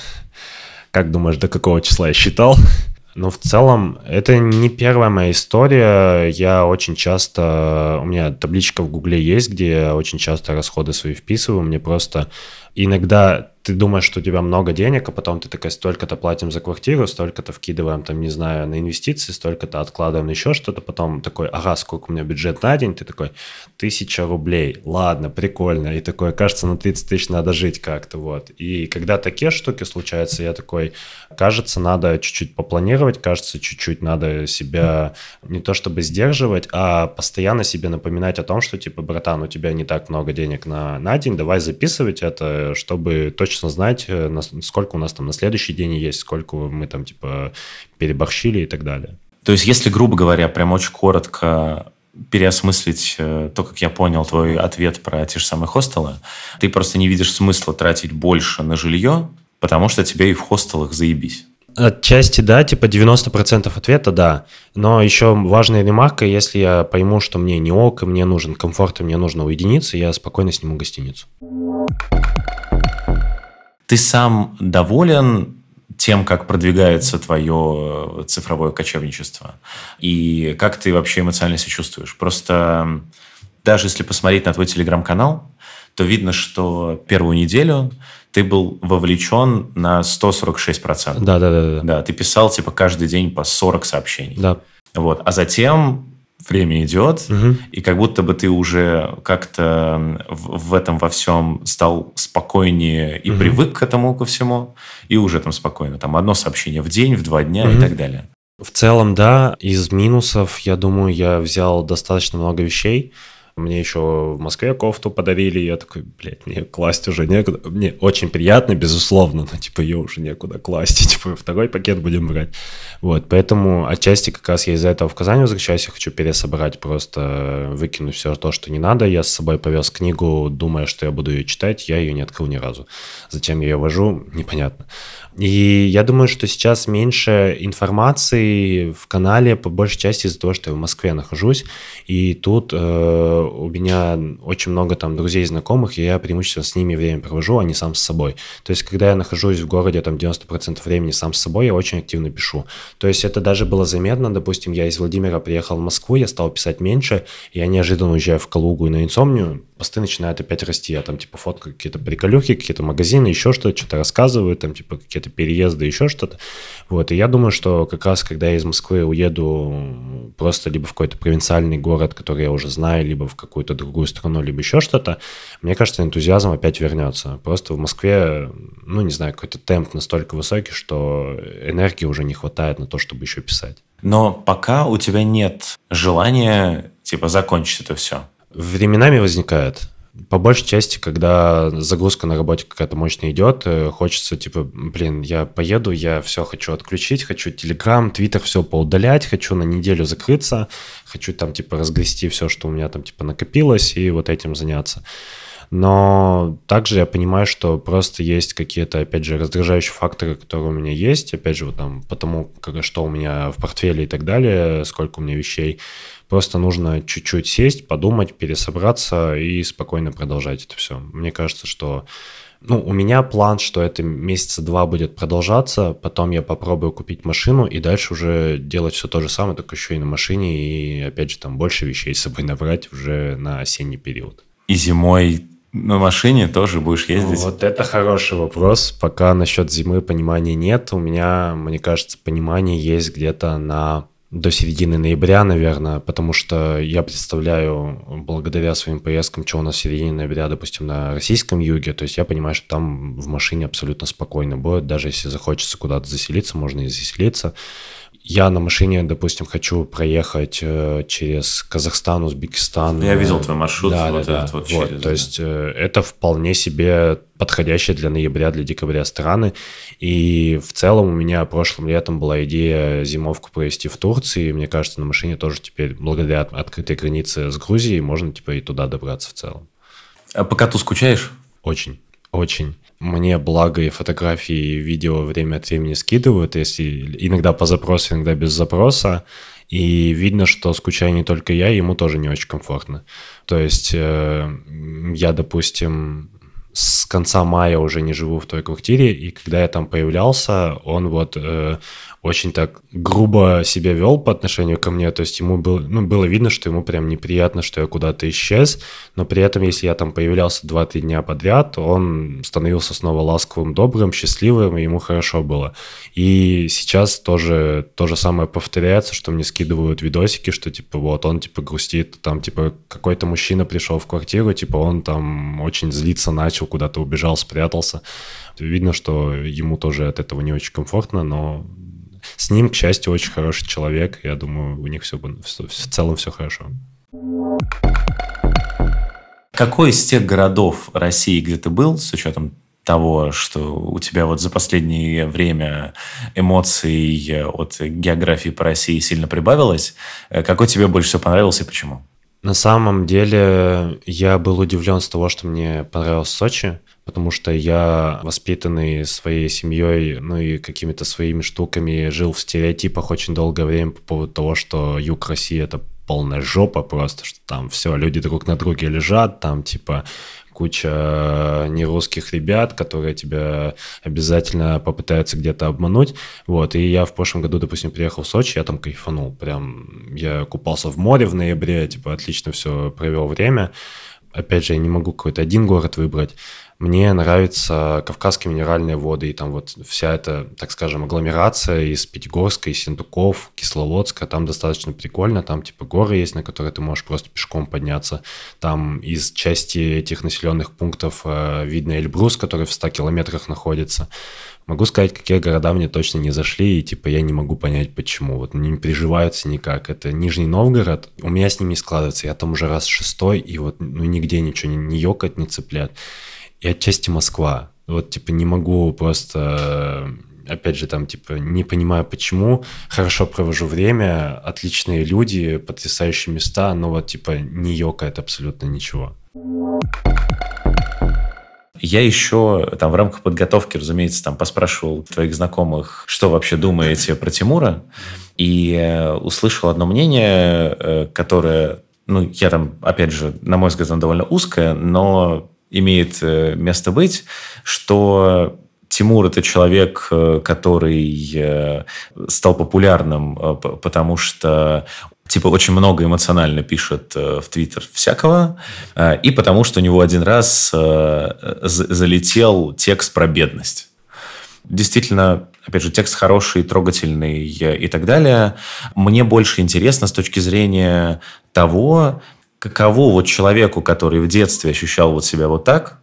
Как думаешь, до какого числа я считал? Но в целом это не первая моя история. Я очень часто... У меня табличка в Гугле есть, где я очень часто расходы свои вписываю. Мне просто иногда ты думаешь, что у тебя много денег, а потом ты такая, столько-то платим за квартиру, столько-то вкидываем, там, не знаю, на инвестиции, столько-то откладываем на еще что-то, потом такой, ага, сколько у меня бюджет на день, ты такой, тысяча рублей, ладно, прикольно, и такое, кажется, на 30 тысяч надо жить как-то, вот. И когда такие штуки случаются, я такой, кажется, надо чуть-чуть попланировать, кажется, чуть-чуть надо себя не то чтобы сдерживать, а постоянно себе напоминать о том, что, типа, братан, у тебя не так много денег на, на день, давай записывать это, чтобы точно точно знать, э, сколько у нас там на следующий день есть, сколько мы там типа переборщили и так далее. То есть, если, грубо говоря, прям очень коротко переосмыслить э, то, как я понял твой ответ про те же самые хостелы, ты просто не видишь смысла тратить больше на жилье, потому что тебе и в хостелах заебись. Отчасти да, типа 90% ответа да. Но еще важная ремарка, если я пойму, что мне не ок, и мне нужен комфорт, и мне нужно уединиться, я спокойно сниму гостиницу. Ты сам доволен тем, как продвигается твое цифровое кочевничество? И как ты вообще эмоционально себя чувствуешь? Просто даже если посмотреть на твой телеграм-канал, то видно, что первую неделю ты был вовлечен на 146%. Да, да, да, да. Да, ты писал типа каждый день по 40 сообщений. Да. Вот. А затем время идет, угу. и как будто бы ты уже как-то в, в этом во всем стал спокойнее и угу. привык к этому ко всему, и уже там спокойно. Там одно сообщение в день, в два дня угу. и так далее. В целом, да, из минусов, я думаю, я взял достаточно много вещей. Мне еще в Москве кофту подарили, я такой, блядь, мне класть уже некуда. Мне очень приятно, безусловно, но типа ее уже некуда класть, и, типа второй пакет будем брать. Вот, поэтому отчасти как раз я из-за этого в Казань возвращаюсь, я хочу пересобрать, просто выкинуть все то, что не надо. Я с собой повез книгу, думая, что я буду ее читать, я ее не открыл ни разу. Зачем я ее вожу, непонятно. И я думаю, что сейчас меньше информации в канале, по большей части из-за того, что я в Москве нахожусь, и тут э, у меня очень много там друзей и знакомых, и я преимущественно с ними время провожу, а не сам с собой. То есть, когда я нахожусь в городе там 90% времени сам с собой, я очень активно пишу. То есть, это даже было заметно, допустим, я из Владимира приехал в Москву, я стал писать меньше, я неожиданно уезжаю в Калугу и на инсомнию, посты начинают опять расти. Я там типа фоткаю какие-то приколюхи, какие-то магазины, еще что-то, что-то рассказываю, там типа какие-то переезды, еще что-то. Вот, и я думаю, что как раз когда я из Москвы уеду просто либо в какой-то провинциальный город, который я уже знаю, либо в какую-то другую страну, либо еще что-то, мне кажется, энтузиазм опять вернется. Просто в Москве, ну, не знаю, какой-то темп настолько высокий, что энергии уже не хватает на то, чтобы еще писать. Но пока у тебя нет желания, типа, закончить это все. Временами возникает. По большей части, когда загрузка на работе какая-то мощная идет, э, хочется, типа, блин, я поеду, я все хочу отключить, хочу Телеграм, Твиттер все поудалять, хочу на неделю закрыться, хочу там, типа, разгрести все, что у меня там, типа, накопилось, и вот этим заняться. Но также я понимаю, что просто есть какие-то, опять же, раздражающие факторы, которые у меня есть, опять же, вот там, потому что у меня в портфеле и так далее, сколько у меня вещей, Просто нужно чуть-чуть сесть, подумать, пересобраться и спокойно продолжать это все. Мне кажется, что ну, у меня план, что это месяца два будет продолжаться, потом я попробую купить машину и дальше уже делать все то же самое, только еще и на машине, и опять же там больше вещей с собой набрать уже на осенний период. И зимой на машине тоже будешь ездить? Вот это хороший вопрос. Пока насчет зимы понимания нет. У меня, мне кажется, понимание есть где-то на до середины ноября, наверное, потому что я представляю, благодаря своим поездкам, что у нас в середине ноября, допустим, на российском юге, то есть я понимаю, что там в машине абсолютно спокойно будет, даже если захочется куда-то заселиться, можно и заселиться я на машине, допустим, хочу проехать э, через Казахстан, Узбекистан. Я видел твой маршрут. Да, вот да, да. Вот вот, через, то да. есть э, это вполне себе подходящие для ноября, для декабря страны. И в целом у меня прошлым летом была идея зимовку провести в Турции. И мне кажется, на машине тоже теперь, благодаря открытой границе с Грузией, можно типа и туда добраться в целом. А по коту скучаешь? Очень. Очень. Мне благо и фотографии, и видео время от времени скидывают, если иногда по запросу, иногда без запроса. И видно, что скучаю не только я, ему тоже не очень комфортно. То есть э, я, допустим, с конца мая уже не живу в той квартире, и когда я там появлялся, он вот э, очень так грубо себя вел по отношению ко мне, то есть ему было, ну, было видно, что ему прям неприятно, что я куда-то исчез, но при этом, если я там появлялся 2-3 дня подряд, он становился снова ласковым, добрым, счастливым, и ему хорошо было. И сейчас тоже то же самое повторяется, что мне скидывают видосики, что типа вот он типа грустит, там типа какой-то мужчина пришел в квартиру, типа он там очень злиться начал, куда-то убежал, спрятался. Видно, что ему тоже от этого не очень комфортно, но с ним, к счастью, очень хороший человек. Я думаю, у них все, в целом все хорошо. Какой из тех городов России, где ты был, с учетом того, что у тебя вот за последнее время эмоций от географии по России сильно прибавилось, какой тебе больше всего понравился и почему? На самом деле я был удивлен с того, что мне понравилось Сочи потому что я, воспитанный своей семьей, ну и какими-то своими штуками, жил в стереотипах очень долгое время по поводу того, что юг России — это полная жопа просто, что там все, люди друг на друге лежат, там типа куча нерусских ребят, которые тебя обязательно попытаются где-то обмануть. Вот, и я в прошлом году, допустим, приехал в Сочи, я там кайфанул. Прям я купался в море в ноябре, типа отлично все провел время. Опять же, я не могу какой-то один город выбрать. Мне нравятся кавказские минеральные воды, и там вот вся эта, так скажем, агломерация из Пятигорска, из Синдуков, Кисловодска, там достаточно прикольно, там типа горы есть, на которые ты можешь просто пешком подняться. Там из части этих населенных пунктов э, видно Эльбрус, который в 100 километрах находится. Могу сказать, какие города мне точно не зашли, и типа я не могу понять, почему. Вот не приживаются никак. Это Нижний Новгород, у меня с ним не складывается. Я там уже раз шестой, и вот ну, нигде ничего не, не ёкает, не цеплят и отчасти Москва. Вот, типа, не могу просто опять же, там, типа, не понимаю, почему, хорошо провожу время, отличные люди, потрясающие места, но вот, типа, не ёкает абсолютно ничего. Я еще там в рамках подготовки, разумеется, там поспрашивал твоих знакомых, что вообще думаете про Тимура, и э, услышал одно мнение, э, которое, ну, я там, опять же, на мой взгляд, оно довольно узкое, но имеет э, место быть, что Тимур это человек, э, который э, стал популярным, потому что типа очень много эмоционально пишет в Твиттер всякого, и потому что у него один раз залетел текст про бедность. Действительно, опять же, текст хороший, трогательный и так далее. Мне больше интересно с точки зрения того, каково вот человеку, который в детстве ощущал вот себя вот так,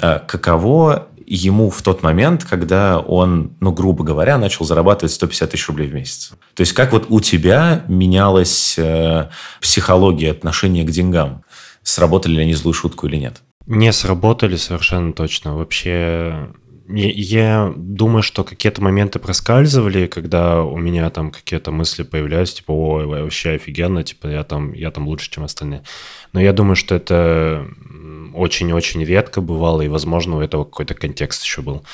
э, каково ему в тот момент, когда он, ну, грубо говоря, начал зарабатывать 150 тысяч рублей в месяц. То есть как вот у тебя менялась э, психология отношения к деньгам? Сработали ли они злую шутку или нет? Не сработали совершенно точно. Вообще я думаю, что какие-то моменты проскальзывали, когда у меня там какие-то мысли появлялись, типа, ой, вообще офигенно, типа, я там, я там лучше, чем остальные. Но я думаю, что это очень-очень редко бывало, и, возможно, у этого какой-то контекст еще был.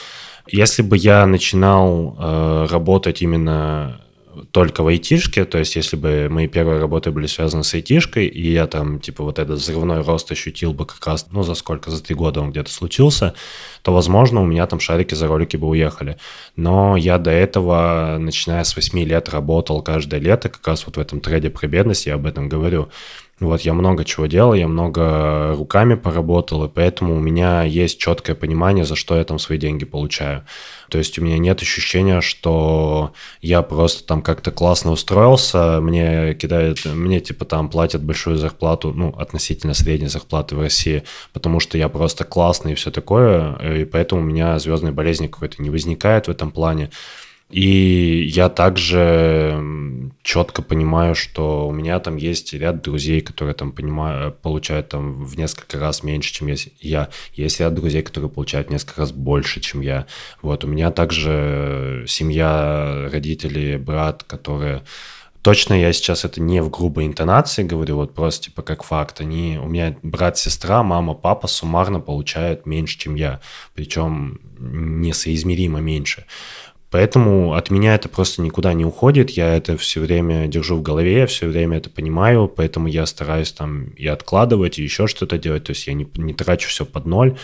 Если бы я начинал э, работать именно только в айтишке, то есть если бы мои первые работы были связаны с айтишкой, и я там, типа, вот этот взрывной рост ощутил бы как раз, ну, за сколько, за три года он где-то случился, то, возможно, у меня там шарики за ролики бы уехали. Но я до этого, начиная с 8 лет, работал каждое лето, как раз вот в этом трейде про бедность, я об этом говорю. Вот я много чего делал, я много руками поработал, и поэтому у меня есть четкое понимание, за что я там свои деньги получаю. То есть у меня нет ощущения, что я просто там как-то классно устроился, мне кидают, мне типа там платят большую зарплату, ну, относительно средней зарплаты в России, потому что я просто классный и все такое, и поэтому у меня звездной болезни какой-то не возникает в этом плане. И я также четко понимаю, что у меня там есть ряд друзей, которые там понимают, получают там в несколько раз меньше, чем я. Есть ряд друзей, которые получают несколько раз больше, чем я. Вот у меня также семья, родители, брат, которые Точно я сейчас это не в грубой интонации говорю, вот просто типа как факт. Они, у меня брат, сестра, мама, папа суммарно получают меньше, чем я. Причем несоизмеримо меньше. Поэтому от меня это просто никуда не уходит, я это все время держу в голове, я все время это понимаю, поэтому я стараюсь там и откладывать, и еще что-то делать, то есть я не, не трачу все под ноль.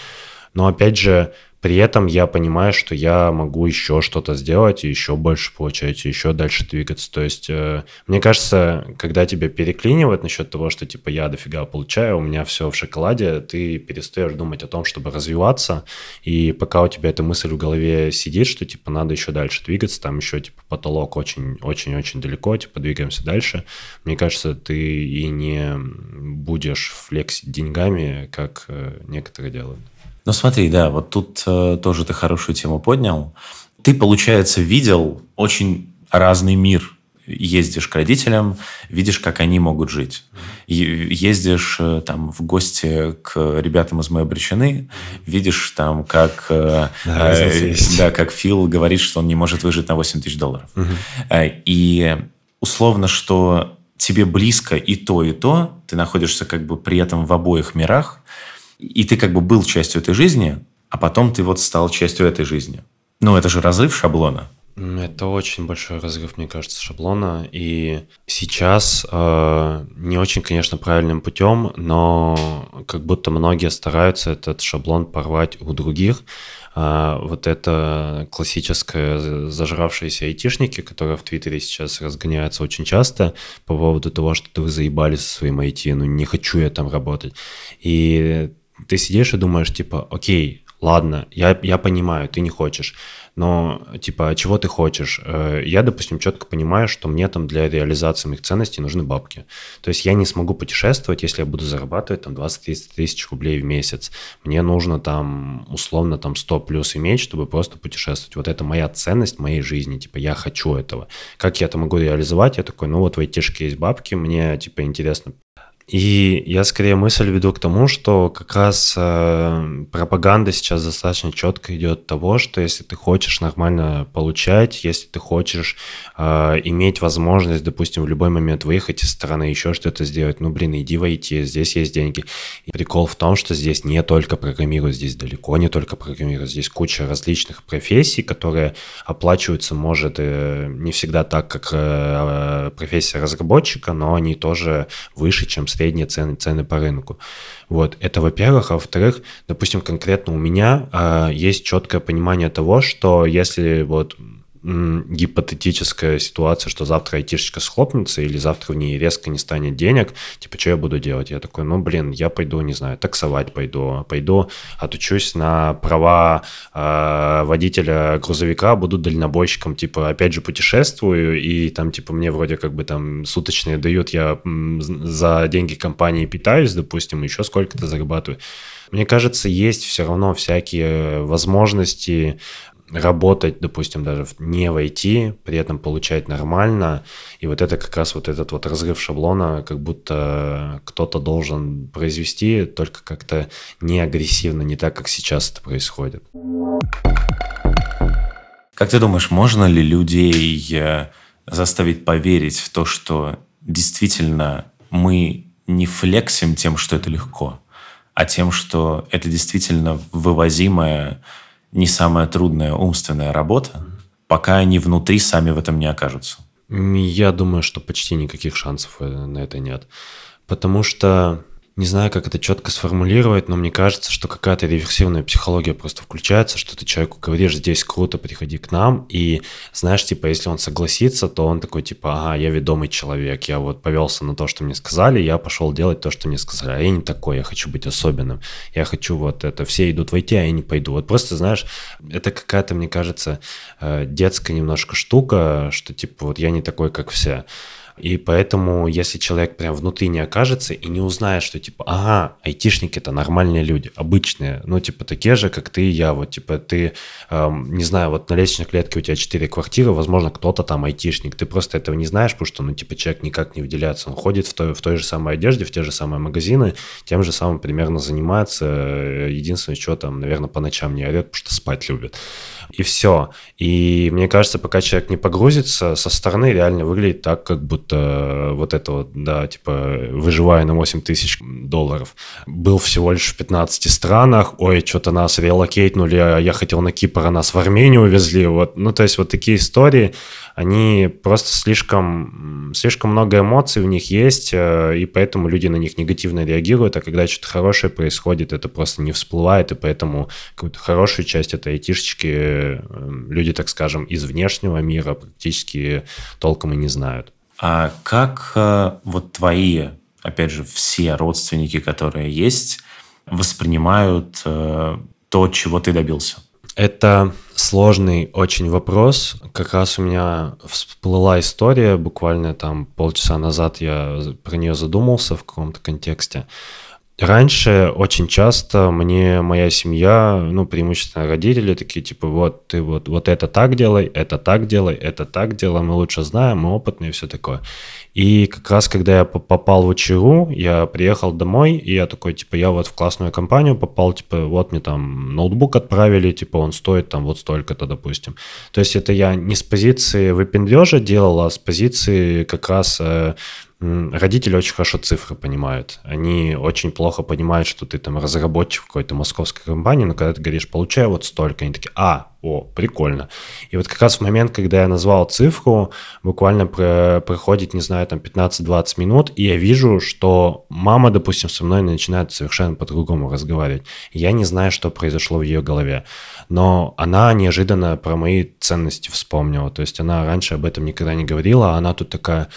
Но опять же, при этом я понимаю, что я могу еще что-то сделать, и еще больше получать, и еще дальше двигаться. То есть, э, мне кажется, когда тебя переклинивает насчет того, что типа я дофига получаю, у меня все в шоколаде, ты перестаешь думать о том, чтобы развиваться, и пока у тебя эта мысль в голове сидит, что типа надо еще дальше двигаться, там еще типа потолок очень-очень-очень далеко, типа двигаемся дальше, мне кажется, ты и не будешь флексить деньгами, как э, некоторые делают. Ну смотри, да, вот тут э, тоже ты хорошую тему поднял. Ты, получается, видел очень разный мир. Ездишь к родителям, видишь, как они могут жить. Ездишь э, там в гости к ребятам из «Мы обречены», видишь там, как, э, да, э, да, как Фил говорит, что он не может выжить на 8 тысяч долларов. Угу. И условно, что тебе близко и то, и то, ты находишься как бы при этом в обоих мирах, и ты как бы был частью этой жизни, а потом ты вот стал частью этой жизни. Ну, это же разрыв шаблона. Это очень большой разрыв, мне кажется, шаблона. И сейчас э, не очень, конечно, правильным путем, но как будто многие стараются этот шаблон порвать у других. А, вот это классическое зажравшиеся айтишники, которые в Твиттере сейчас разгоняются очень часто по поводу того, что вы заебались со своим IT, ну не хочу я там работать. И ты сидишь и думаешь, типа, окей, ладно, я, я понимаю, ты не хочешь, но, типа, а чего ты хочешь? Э, я, допустим, четко понимаю, что мне там для реализации моих ценностей нужны бабки. То есть я не смогу путешествовать, если я буду зарабатывать там 20-30 тысяч рублей в месяц. Мне нужно там, условно, там 100 плюс иметь, чтобы просто путешествовать. Вот это моя ценность моей жизни, типа, я хочу этого. Как я это могу реализовать? Я такой, ну вот в айтишке есть бабки, мне, типа, интересно и я скорее мысль веду к тому, что как раз э, пропаганда сейчас достаточно четко идет того, что если ты хочешь нормально получать, если ты хочешь э, иметь возможность, допустим, в любой момент выехать из страны, еще что-то сделать, ну, блин, иди войти, здесь есть деньги. И прикол в том, что здесь не только программируют, здесь далеко не только программируют, здесь куча различных профессий, которые оплачиваются, может, э, не всегда так, как э, профессия разработчика, но они тоже выше, чем средние цены, цены по рынку. Вот, это во-первых. А во-вторых, допустим, конкретно у меня э, есть четкое понимание того, что если вот гипотетическая ситуация, что завтра айтишечка схлопнется или завтра в ней резко не станет денег, типа, что я буду делать? Я такой, ну, блин, я пойду, не знаю, таксовать пойду, пойду отучусь на права э, водителя грузовика, буду дальнобойщиком, типа, опять же, путешествую, и там, типа, мне вроде как бы там суточные дают, я за деньги компании питаюсь, допустим, еще сколько-то зарабатываю. Мне кажется, есть все равно всякие возможности работать, допустим, даже не войти, при этом получать нормально. И вот это как раз вот этот вот разрыв шаблона, как будто кто-то должен произвести, только как-то не агрессивно, не так, как сейчас это происходит. Как ты думаешь, можно ли людей э, заставить поверить в то, что действительно мы не флексим тем, что это легко, а тем, что это действительно вывозимое не самая трудная умственная работа, пока они внутри сами в этом не окажутся. Я думаю, что почти никаких шансов э, на это нет. Потому что не знаю, как это четко сформулировать, но мне кажется, что какая-то реверсивная психология просто включается, что ты человеку говоришь, здесь круто, приходи к нам, и знаешь, типа, если он согласится, то он такой, типа, ага, я ведомый человек, я вот повелся на то, что мне сказали, я пошел делать то, что мне сказали, а я не такой, я хочу быть особенным, я хочу вот это, все идут войти, а я не пойду. Вот просто, знаешь, это какая-то, мне кажется, э, детская немножко штука, что, типа, вот я не такой, как все. И поэтому, если человек прям внутри не окажется и не узнает, что типа, ага, айтишники это нормальные люди, обычные, ну типа такие же, как ты и я, вот типа ты, эм, не знаю, вот на лестничной клетке у тебя 4 квартиры, возможно, кто-то там айтишник, ты просто этого не знаешь, потому что, ну типа человек никак не выделяется, он ходит в той, в той же самой одежде, в те же самые магазины, тем же самым примерно занимается, единственное, что там, наверное, по ночам не орет, потому что спать любит. И все. И мне кажется, пока человек не погрузится, со стороны реально выглядит так, как будто вот это вот, да, типа, выживая на 8 тысяч долларов. Был всего лишь в 15 странах, ой, что-то нас релокейтнули, а я хотел на Кипр, а нас в Армению увезли, вот. Ну, то есть вот такие истории, они просто слишком, слишком много эмоций у них есть, э, и поэтому люди на них негативно реагируют, а когда что-то хорошее происходит, это просто не всплывает, и поэтому какую-то хорошую часть этой айтишечки э, люди, так скажем, из внешнего мира практически толком и не знают. А как э, вот твои, опять же, все родственники, которые есть, воспринимают то, чего ты добился? Это сложный очень вопрос. Как раз у меня всплыла история, буквально там полчаса назад я про нее задумался в каком-то контексте. Раньше очень часто мне моя семья, ну, преимущественно родители такие, типа, вот ты вот, вот это так делай, это так делай, это так делай, мы лучше знаем, мы опытные и все такое. И как раз, когда я попал в ЧРУ, я приехал домой, и я такой, типа, я вот в классную компанию попал, типа, вот мне там ноутбук отправили, типа, он стоит там вот столько-то, допустим. То есть это я не с позиции выпендрежа делал, а с позиции как раз э, Родители очень хорошо цифры понимают. Они очень плохо понимают, что ты там разработчик какой-то московской компании, но когда ты говоришь, получаю вот столько, они такие, а, о, прикольно. И вот как раз в момент, когда я назвал цифру, буквально про, проходит, не знаю, там 15-20 минут, и я вижу, что мама, допустим, со мной начинает совершенно по-другому разговаривать. Я не знаю, что произошло в ее голове, но она неожиданно про мои ценности вспомнила. То есть она раньше об этом никогда не говорила, а она тут такая,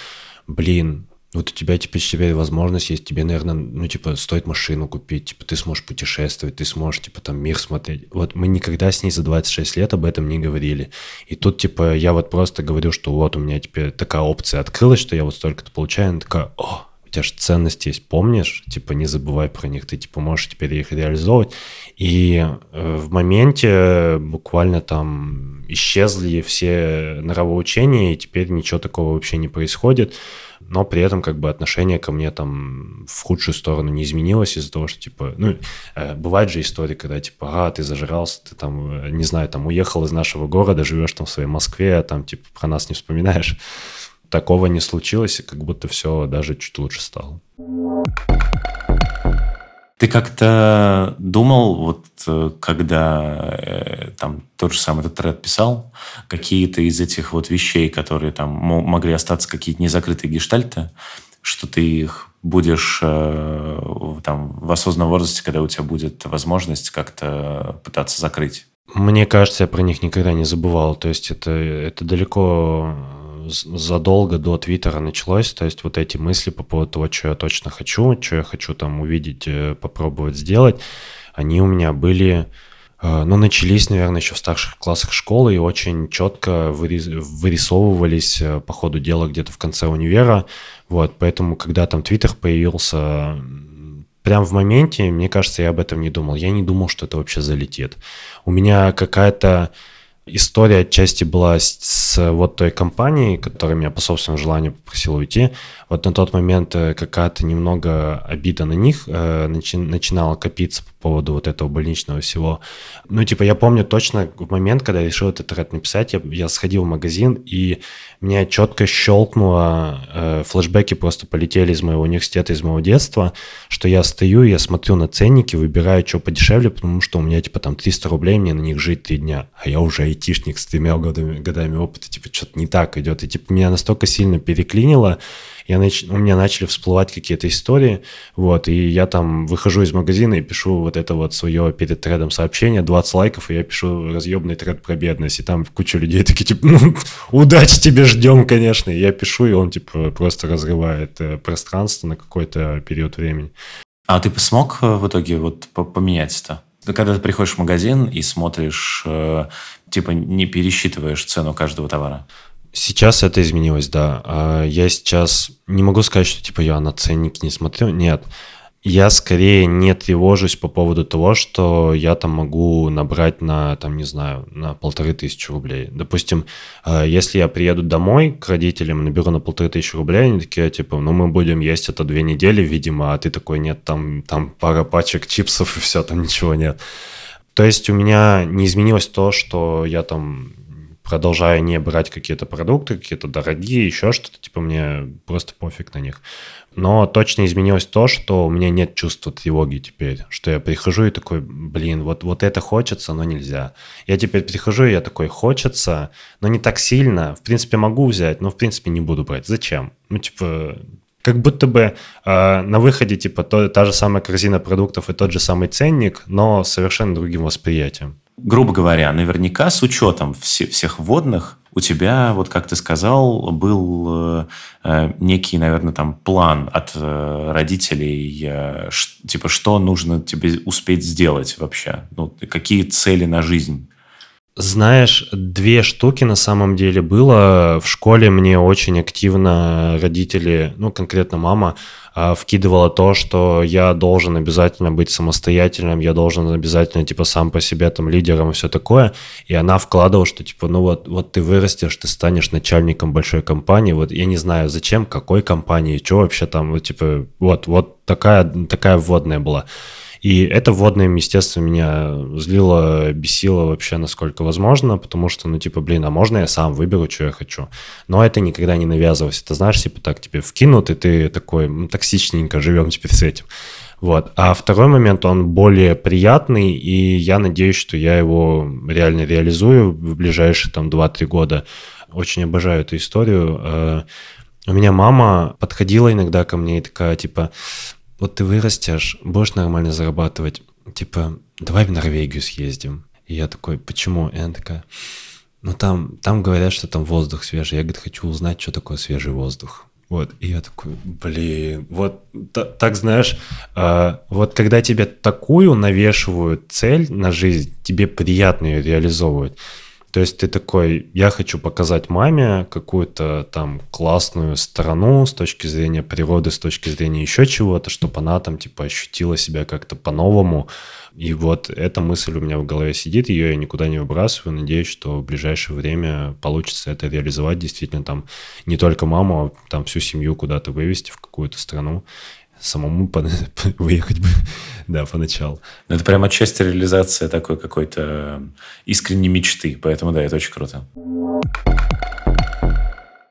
блин, вот у тебя теперь, теперь возможность есть, тебе, наверное, ну, типа, стоит машину купить, типа, ты сможешь путешествовать, ты сможешь, типа, там, мир смотреть. Вот мы никогда с ней за 26 лет об этом не говорили. И тут, типа, я вот просто говорю, что вот у меня теперь такая опция открылась, что я вот столько-то получаю, она такая, о, у тебя же ценности есть, помнишь? Типа, не забывай про них, ты, типа, можешь теперь их реализовывать. И э, в моменте буквально там исчезли все нравоучения, и теперь ничего такого вообще не происходит но при этом как бы отношение ко мне там в худшую сторону не изменилось из-за того, что типа, ну, э, бывает же история, когда типа, а, ты зажирался, ты там, э, не знаю, там уехал из нашего города, живешь там в своей Москве, а там типа про нас не вспоминаешь. Такого не случилось, и как будто все даже чуть лучше стало. Ты как-то думал, вот э, когда э, там тот же самый этот тред писал, какие-то из этих вот вещей, которые там могли остаться какие-то незакрытые гештальты, что ты их будешь э, там в осознанном возрасте, когда у тебя будет возможность как-то пытаться закрыть? Мне кажется, я про них никогда не забывал. То есть это, это далеко задолго до Твиттера началось, то есть вот эти мысли по поводу того, что я точно хочу, что я хочу там увидеть, э, попробовать сделать, они у меня были, э, ну, начались, наверное, еще в старших классах школы и очень четко вырисовывались э, по ходу дела где-то в конце универа, вот, поэтому, когда там Твиттер появился, прям в моменте, мне кажется, я об этом не думал. Я не думал, что это вообще залетит. У меня какая-то История отчасти была с, с вот той компанией, которая меня по собственному желанию попросила уйти. Вот на тот момент э, какая-то немного обида на них э, начи, начинала копиться по поводу вот этого больничного всего. Ну, типа, я помню точно момент, когда я решил этот тред написать, я, я сходил в магазин, и меня четко щелкнуло, э, флешбеки просто полетели из моего университета, из моего детства, что я стою, я смотрю на ценники, выбираю, что подешевле, потому что у меня, типа, там 300 рублей, мне на них жить три дня, а я уже айтишник с тремя годами, годами опыта, типа, что-то не так идет, и, типа, меня настолько сильно переклинило, я нач... у меня начали всплывать какие-то истории, вот, и я там выхожу из магазина и пишу вот это вот свое перед тредом сообщение, 20 лайков, и я пишу разъемный тред про бедность, и там куча людей такие, типа, ну, удачи тебе ждем, конечно, и я пишу, и он, типа, просто разрывает э, пространство на какой-то период времени. А ты смог э, в итоге вот поменять это? Когда ты приходишь в магазин и смотришь, э, типа не пересчитываешь цену каждого товара? Сейчас это изменилось, да. А я сейчас не могу сказать, что типа я на ценники не смотрю. Нет. Я скорее не тревожусь по поводу того, что я там могу набрать на, там, не знаю, на полторы тысячи рублей. Допустим, а, если я приеду домой к родителям, наберу на полторы тысячи рублей, они такие, типа, ну, мы будем есть это две недели, видимо, а ты такой, нет, там, там пара пачек чипсов и все, там ничего нет То есть у меня не изменилось то, что я там продолжаю не брать какие-то продукты, какие-то дорогие, еще что-то, типа мне просто пофиг на них. Но точно изменилось то, что у меня нет чувства тревоги теперь, что я прихожу и такой, блин, вот, вот это хочется, но нельзя. Я теперь прихожу и я такой, хочется, но не так сильно, в принципе могу взять, но в принципе не буду брать. Зачем? Ну типа, как будто бы э, на выходе типа то, та же самая корзина продуктов и тот же самый ценник, но совершенно другим восприятием. Грубо говоря, наверняка с учетом все, всех вводных у тебя, вот как ты сказал, был э, э некий, наверное, там план от э, родителей, э, ш, типа, что нужно тебе успеть сделать вообще? Ну, какие цели на жизнь? Знаешь, две штуки на самом деле было. В школе мне очень активно родители, ну, конкретно мама, а, вкидывала то, что я должен обязательно быть самостоятельным, я должен обязательно, типа, сам по себе там лидером и все такое. И она вкладывала, что, типа, ну вот, вот ты вырастешь, ты станешь начальником большой компании, вот я не знаю, зачем, какой компании, что вообще там, вот, типа, вот, вот такая, такая вводная была. И это вводное, естественно, меня злило, бесило вообще насколько возможно, потому что, ну, типа, блин, а можно я сам выберу, что я хочу? Но это никогда не навязывалось. Это, знаешь, типа, так тебе вкинут, и ты такой, ну, токсичненько живем теперь с этим. Вот. А второй момент, он более приятный, и я надеюсь, что я его реально реализую в ближайшие там 2-3 года. Очень обожаю эту историю. Э, у меня мама подходила иногда ко мне и такая, типа, вот ты вырастешь, будешь нормально зарабатывать, типа, давай в Норвегию съездим. И я такой, почему? И она такая, ну там, там говорят, что там воздух свежий. Я, говорит, хочу узнать, что такое свежий воздух. Вот, и я такой, блин, вот так знаешь, э, вот когда тебе такую навешивают цель на жизнь, тебе приятно ее реализовывать. То есть ты такой, я хочу показать маме какую-то там классную страну с точки зрения природы, с точки зрения еще чего-то, чтобы она там типа ощутила себя как-то по-новому. И вот эта мысль у меня в голове сидит, ее я никуда не выбрасываю. Надеюсь, что в ближайшее время получится это реализовать. Действительно, там не только маму, а там всю семью куда-то вывести в какую-то страну самому выехать бы, да, поначалу. Ну, это прям отчасти реализация такой какой-то искренней мечты, поэтому да, это очень круто.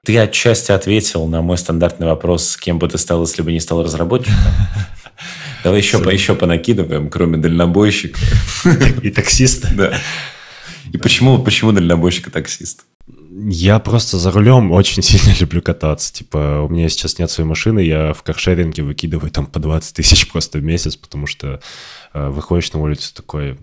Ты отчасти ответил на мой стандартный вопрос, кем бы ты стал, если бы не стал разработчиком. Давай еще, по, еще понакидываем, кроме дальнобойщика. И таксиста. Да. И почему, почему дальнобойщик и таксист? Я просто за рулем очень сильно люблю кататься. Типа, у меня сейчас нет своей машины, я в каршеринге выкидываю там по 20 тысяч просто в месяц, потому что э, выходишь на улицу такой,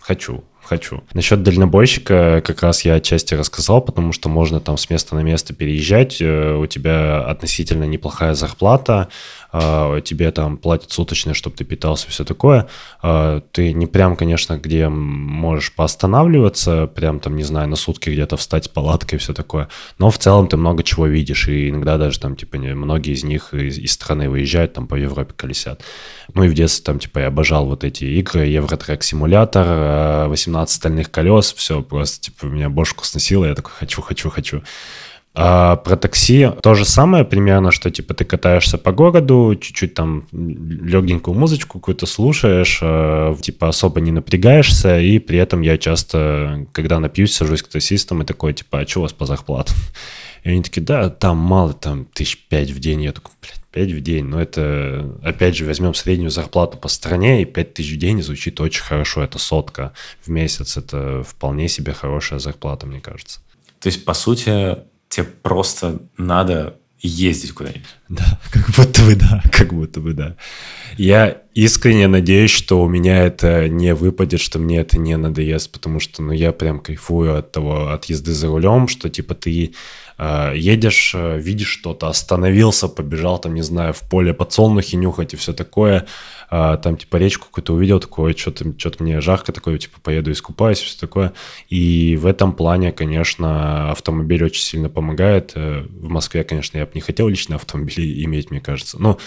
хочу, хочу. Насчет дальнобойщика как раз я отчасти рассказал, потому что можно там с места на место переезжать, э, у тебя относительно неплохая зарплата, тебе там платят суточные, чтобы ты питался, все такое. Э, ты не прям, конечно, где можешь поостанавливаться, прям там, не знаю, на сутки где-то встать с палаткой все такое, но в целом ты много чего видишь, и иногда даже там, типа, многие из них из, из страны выезжают, там по Европе колесят. Ну и в детстве там, типа, я обожал вот эти игры, Евротрек симулятор, 18 стальных колес, все, просто, типа, меня бошку сносило, я такой, хочу, хочу, хочу. А про такси то же самое примерно, что типа ты катаешься по городу, чуть-чуть там легенькую музычку какую-то слушаешь, э, типа особо не напрягаешься, и при этом я часто, когда напьюсь, сажусь к таксистам и такой, типа, а что у вас по зарплатам? И они такие, да, там мало, там тысяч пять в день. Я такой, блядь, пять в день. Но это, опять же, возьмем среднюю зарплату по стране, и пять тысяч в день звучит очень хорошо. Это сотка в месяц. Это вполне себе хорошая зарплата, мне кажется. То есть, по сути, тебе просто надо ездить куда-нибудь. Да, как будто бы да, как будто бы да. Я искренне надеюсь, что у меня это не выпадет, что мне это не надоест, потому что, ну, я прям кайфую от того, от езды за рулем, что, типа, ты э, едешь, э, видишь что-то, остановился, побежал, там, не знаю, в поле подсолнухи нюхать и все такое, э, там, типа, речку какую-то увидел, такое, что-то что мне жарко, такое, типа, поеду искупаюсь, все такое. И в этом плане, конечно, автомобиль очень сильно помогает. Э, в Москве, конечно, я бы не хотел лично автомобиль иметь, мне кажется. Ну,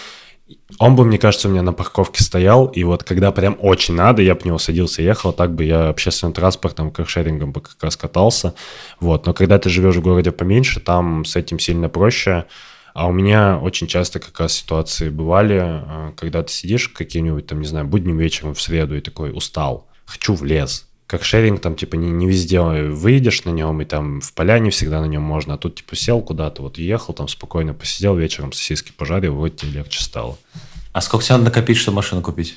он бы, мне кажется, у меня на парковке стоял, и вот когда прям очень надо, я по него садился и ехал, так бы я общественным транспортом, каршерингом бы как раз катался, вот. Но когда ты живешь в городе поменьше, там с этим сильно проще, а у меня очень часто как раз ситуации бывали, э, когда ты сидишь каким-нибудь там, не знаю, будним вечером в среду и такой устал, хочу в лес. Как шеринг, там, типа, не, не везде выйдешь на нем, и там в поляне всегда на нем можно, а тут, типа, сел куда-то, вот ехал, там спокойно посидел, вечером сосиски пожарил, вот тебе легче стало. А сколько тебе надо накопить, чтобы машину купить?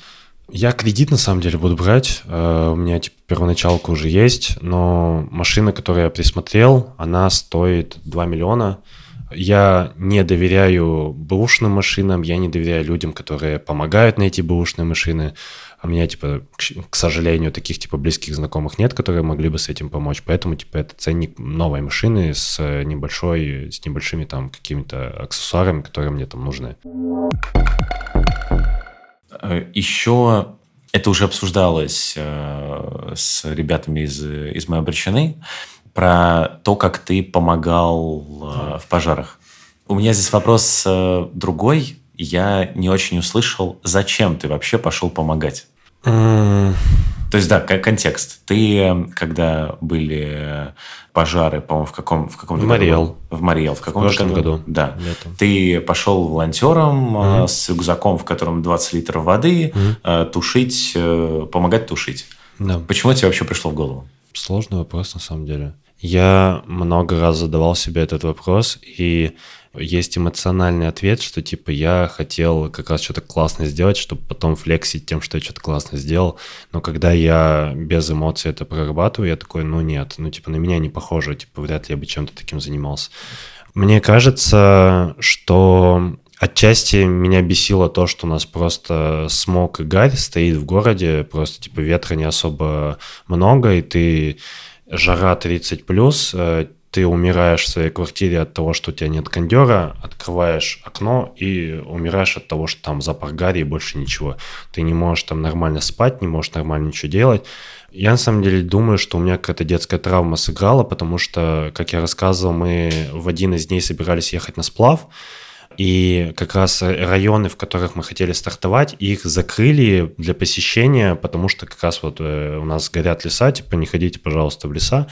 Я кредит на самом деле буду брать. Э, у меня типа первоначалка уже есть, но машина, которую я присмотрел, она стоит 2 миллиона. Я не доверяю бэушным машинам, я не доверяю людям, которые помогают найти бэушные машины. А меня, типа, к, к сожалению, таких, типа, близких знакомых нет, которые могли бы с этим помочь. Поэтому, типа, это ценник новой машины с небольшой, с небольшими там какими-то аксессуарами, которые мне там нужны. Э, Еще это уже обсуждалось э, с ребятами из, из моей обречены про то, как ты помогал э, в пожарах. У меня здесь вопрос другой. Я не очень услышал, зачем ты вообще пошел помогать? То есть, да, контекст. Ты, когда были пожары, по-моему, в каком в каком в Мариэл. В Мариэл. В каком в прошлом году. году. Да. Летом. Ты пошел волонтером угу. с рюкзаком, в котором 20 литров воды, угу. тушить, э, помогать тушить. Да. Почему тебе вообще пришло в голову? Сложный вопрос, на самом деле. Я много раз задавал себе этот вопрос, и есть эмоциональный ответ, что типа я хотел как раз что-то классно сделать, чтобы потом флексить тем, что я что-то классно сделал. Но когда я без эмоций это прорабатываю, я такой, ну нет, ну типа на меня не похоже, типа вряд ли я бы чем-то таким занимался. Мне кажется, что Отчасти меня бесило то, что у нас просто смог и гарь стоит в городе, просто типа ветра не особо много, и ты жара 30 плюс, э, ты умираешь в своей квартире от того, что у тебя нет кондера, открываешь окно и умираешь от того, что там запах гари и больше ничего. Ты не можешь там нормально спать, не можешь нормально ничего делать. Я на самом деле думаю, что у меня какая-то детская травма сыграла, потому что, как я рассказывал, мы в один из дней собирались ехать на сплав, и как раз районы, в которых мы хотели стартовать, их закрыли для посещения, потому что как раз вот э, у нас горят леса, типа не ходите, пожалуйста, в леса.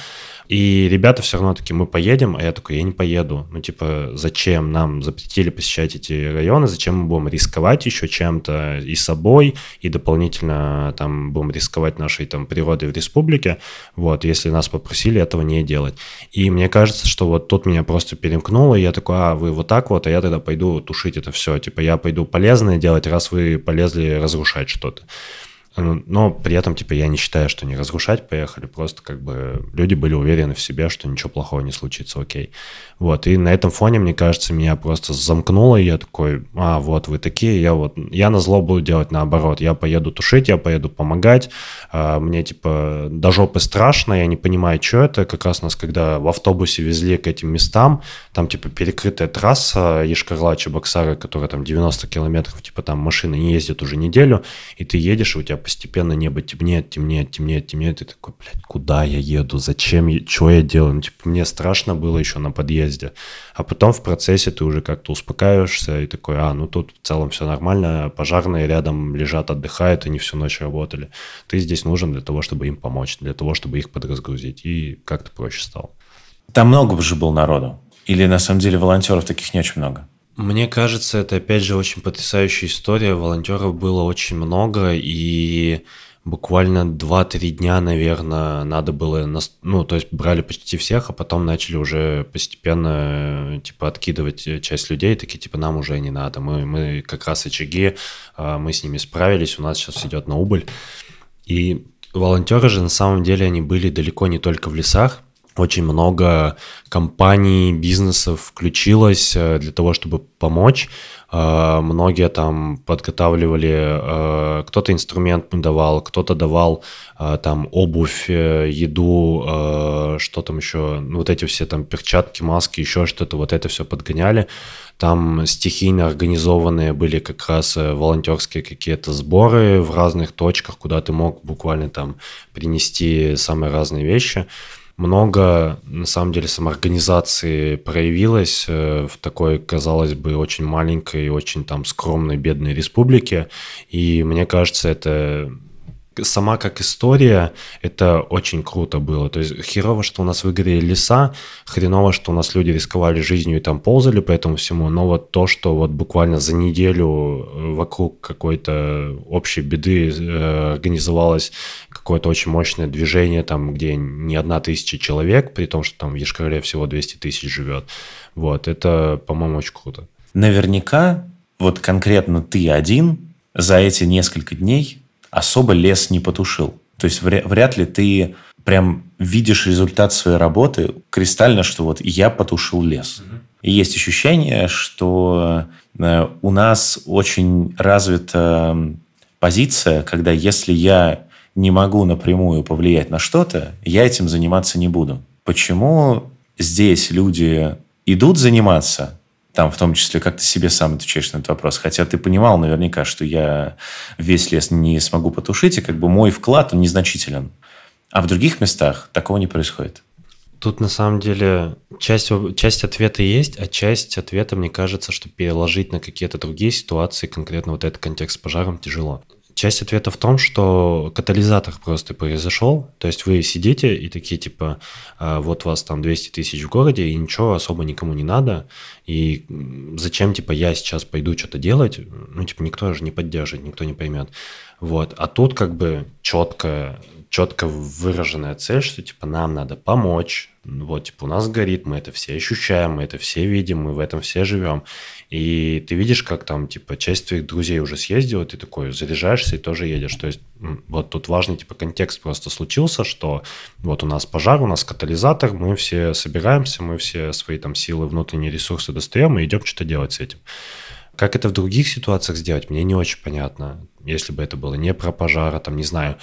И ребята все равно такие, мы поедем, а я такой, я не поеду. Ну, типа, зачем нам запретили посещать эти районы, зачем мы будем рисковать еще чем-то и собой, и дополнительно там будем рисковать нашей там природой в республике, вот, если нас попросили этого не делать. И мне кажется, что вот тут меня просто перемкнуло, и я такой, а, вы вот так вот, а я тогда пойду тушить это все. Типа, я пойду полезное делать, раз вы полезли разрушать что-то. Ну, но при этом, типа, я не считаю, что не разрушать поехали, просто как бы люди были уверены в себе, что ничего плохого не случится, окей. Вот, и на этом фоне, мне кажется, меня просто замкнуло, и я такой, а, вот вы такие, я вот, я на зло буду делать наоборот, я поеду тушить, я поеду помогать, а, мне, типа, до жопы страшно, я не понимаю, что это, как раз нас, когда в автобусе везли к этим местам, там, типа, перекрытая трасса Ешкарла-Чебоксары, которая там 90 километров, типа, там машины не ездят уже неделю, и ты едешь, и у тебя постепенно небо темнеет, темнеет, темнеет, темнеет, и такой, блядь, куда я еду, зачем, что я делаю, ну, типа, мне страшно было еще на подъезде, а потом в процессе ты уже как-то успокаиваешься и такой, а, ну, тут в целом все нормально, пожарные рядом лежат, отдыхают, они всю ночь работали, ты здесь нужен для того, чтобы им помочь, для того, чтобы их подразгрузить, и как-то проще стало. Там много уже было народу? Или на самом деле волонтеров таких не очень много? Мне кажется, это опять же очень потрясающая история. Волонтеров было очень много, и буквально 2-3 дня, наверное, надо было, ну, то есть брали почти всех, а потом начали уже постепенно, типа, откидывать часть людей, такие, типа, нам уже не надо, мы, мы как раз очаги, а, мы с ними справились, у нас сейчас идет на убыль. И волонтеры же, на самом деле, они были далеко не только в лесах, очень много компаний, бизнесов включилось э, для того, чтобы помочь. Э, многие там подготавливали, э, кто-то инструмент давал, кто-то давал там обувь, еду, что там еще, ну, вот эти все там перчатки, маски, еще что-то, вот это все подгоняли. Там стихийно организованные были как раз волонтерские какие-то сборы в разных точках, куда ты мог буквально там принести самые разные вещи много, на самом деле, самоорганизации проявилось э, в такой, казалось бы, очень маленькой, очень там скромной, бедной республике. И мне кажется, это сама как история, это очень круто было. То есть херово, что у нас выгорели леса, хреново, что у нас люди рисковали жизнью и там ползали по этому всему, но вот то, что вот буквально за неделю э, вокруг какой-то общей беды э, организовалось какое-то очень мощное движение, там, где не одна тысяча человек, при том, что там в Ешкарле всего 200 тысяч живет. Вот, это, по-моему, очень круто. Наверняка вот конкретно ты один за эти несколько дней особо лес не потушил. То есть вряд ли ты прям видишь результат своей работы кристально, что вот я потушил лес. И есть ощущение, что э, у нас очень развита позиция, когда если я не могу напрямую повлиять на что-то, я этим заниматься не буду. Почему здесь люди идут заниматься, там, в том числе, как ты себе сам отвечаешь на этот вопрос. Хотя ты понимал наверняка, что я весь лес не смогу потушить, и как бы мой вклад, он незначителен. А в других местах такого не происходит. Тут на самом деле часть, часть ответа есть, а часть ответа, мне кажется, что переложить на какие-то другие ситуации, конкретно вот этот контекст с пожаром, тяжело. Часть ответа в том, что катализатор просто произошел. То есть вы сидите и такие типа, «А, вот вас там 200 тысяч в городе, и ничего особо никому не надо. И зачем, типа, я сейчас пойду что-то делать? Ну, типа, никто же не поддержит, никто не поймет. Вот. А тут как бы четко четко выраженная цель, что типа нам надо помочь, вот типа у нас горит, мы это все ощущаем, мы это все видим, мы в этом все живем. И ты видишь, как там типа часть твоих друзей уже съездила, ты такой заряжаешься и тоже едешь. То есть вот тут важный типа контекст просто случился, что вот у нас пожар, у нас катализатор, мы все собираемся, мы все свои там силы, внутренние ресурсы достаем и идем что-то делать с этим. Как это в других ситуациях сделать, мне не очень понятно. Если бы это было не про пожар, а там, не знаю,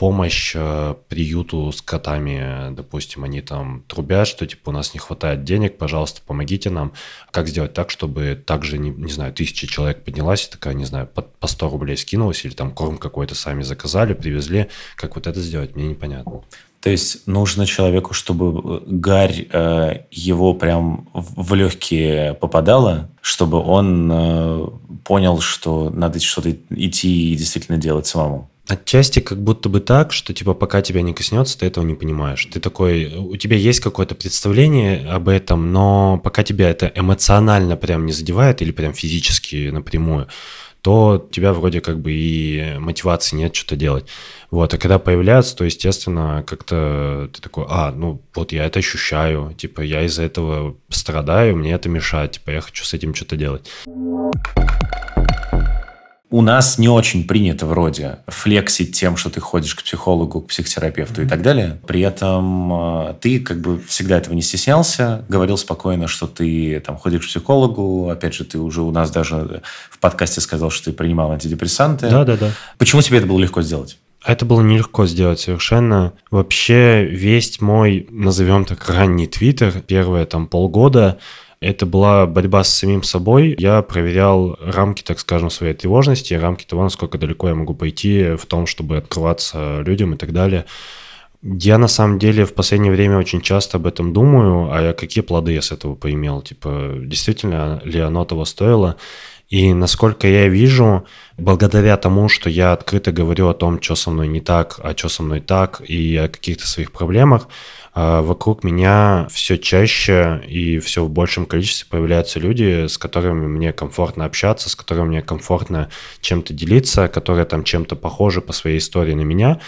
помощь э, приюту с котами, допустим, они там трубят, что типа у нас не хватает денег, пожалуйста, помогите нам. Как сделать так, чтобы также, не, не знаю, тысяча человек поднялась и такая, не знаю, по, по 100 рублей скинулась или там корм какой-то сами заказали, привезли. Как вот это сделать, мне непонятно. То есть нужно человеку, чтобы гарь э, его прям в легкие попадала, чтобы он э, понял, что надо что-то идти и действительно делать самому. Отчасти как будто бы так, что типа пока тебя не коснется, ты этого не понимаешь. Ты такой, у тебя есть какое-то представление об этом, но пока тебя это эмоционально прям не задевает или прям физически напрямую, то тебя вроде как бы и мотивации нет что-то делать. Вот, а когда появляется, то, естественно, как-то ты такой, а, ну, вот я это ощущаю, типа, я из-за этого страдаю, мне это мешает, типа, я хочу с этим что-то делать у нас не очень принято вроде флексить тем, что ты ходишь к психологу, к психотерапевту mm-hmm. и так далее. При этом э, ты как бы всегда этого не стеснялся, говорил спокойно, что ты там ходишь к психологу. Опять же, ты уже у нас даже в подкасте сказал, что ты принимал антидепрессанты. Да, да, да. Почему тебе это было легко сделать? Это было нелегко сделать совершенно. Вообще весь мой, назовем так, ранний твиттер, первые там полгода, это была борьба с самим собой. Я проверял рамки, так скажем, своей тревожности, рамки того, насколько далеко я могу пойти в том, чтобы открываться людям и так далее. Я на самом деле в последнее время очень часто об этом думаю, а какие плоды я с этого поимел, типа, действительно ли оно того стоило. И насколько я вижу, благодаря тому, что я открыто говорю о том, что со мной не так, а что со мной так, и о каких-то своих проблемах, вокруг меня все чаще и все в большем количестве появляются люди, с которыми мне комфортно общаться, с которыми мне комфортно чем-то делиться, которые там чем-то похожи по своей истории на меня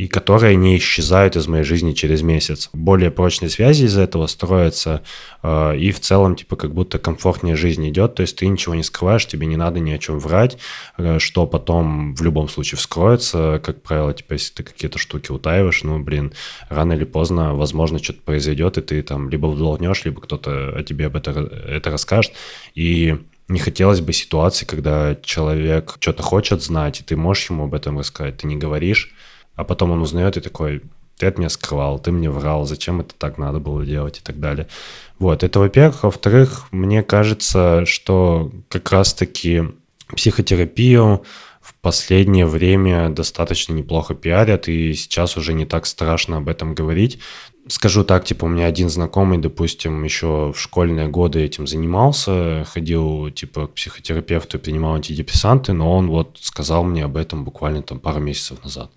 и которые не исчезают из моей жизни через месяц. Более прочные связи из-за этого строятся, э, и в целом, типа, как будто комфортнее жизнь идет, то есть ты ничего не скрываешь, тебе не надо ни о чем врать, э, что потом в любом случае вскроется, как правило, типа, если ты какие-то штуки утаиваешь, ну, блин, рано или поздно, возможно, что-то произойдет, и ты там либо вдолгнешь, либо кто-то о тебе об это, это расскажет, и не хотелось бы ситуации, когда человек что-то хочет знать, и ты можешь ему об этом рассказать, ты не говоришь, а потом он узнает и такой, ты от меня скрывал, ты мне врал, зачем это так надо было делать и так далее. Вот, это во-первых. Во-вторых, мне кажется, что как раз-таки психотерапию в последнее время достаточно неплохо пиарят, и сейчас уже не так страшно об этом говорить. Скажу так, типа, у меня один знакомый, допустим, еще в школьные годы этим занимался, ходил, типа, к психотерапевту и принимал антидепрессанты, но он вот сказал мне об этом буквально там пару месяцев назад.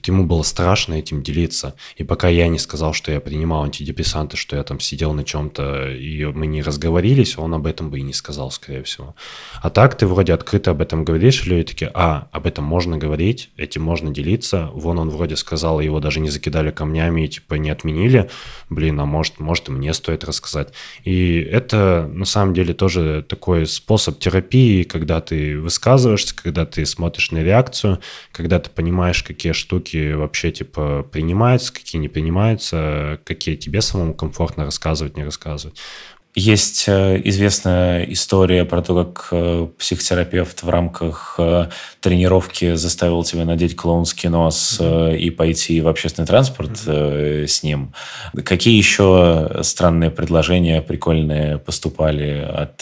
Вот ему было страшно этим делиться. И пока я не сказал, что я принимал антидепрессанты, что я там сидел на чем-то, и мы не разговорились, он об этом бы и не сказал, скорее всего. А так ты вроде открыто об этом говоришь, люди такие, а, об этом можно говорить, этим можно делиться. Вон он вроде сказал, его даже не закидали камнями и типа не отменили. Блин, а может, может и мне стоит рассказать. И это на самом деле тоже такой способ терапии, когда ты высказываешься, когда ты смотришь на реакцию, когда ты понимаешь, какие штуки штуки вообще, типа, принимаются, какие не принимаются, какие тебе самому комфортно рассказывать, не рассказывать. Есть э, известная история про то, как э, психотерапевт в рамках э, тренировки заставил тебя надеть клоунский нос mm-hmm. и пойти в общественный транспорт mm-hmm. с ним. Какие еще странные предложения прикольные поступали от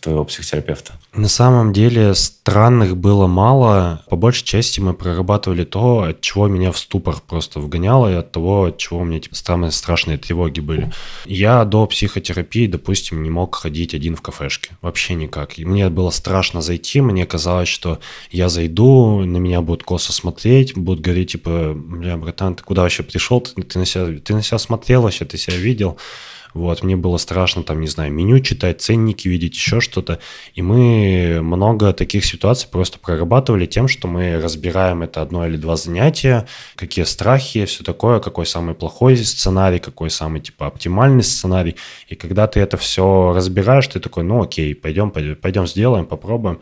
твоего психотерапевта? На самом деле странных было мало. По большей части мы прорабатывали то, от чего меня в ступор просто вгоняло, и от того, от чего у меня типа, самые страшные тревоги были. Я до психотерапии терапии, допустим, не мог ходить один в кафешке. Вообще никак. И мне было страшно зайти, мне казалось, что я зайду, на меня будут косо смотреть, будут говорить, типа, бля, братан, ты куда вообще пришел? Ты, ты, на, себя, ты на себя смотрел вообще, ты себя видел? Вот, мне было страшно там, не знаю, меню читать, ценники видеть, еще что-то. И мы много таких ситуаций просто прорабатывали тем, что мы разбираем это одно или два занятия, какие страхи, все такое, какой самый плохой сценарий, какой самый, типа, оптимальный сценарий. И когда ты это все разбираешь, ты такой, ну окей, пойдем, пойдем, пойдем сделаем, попробуем.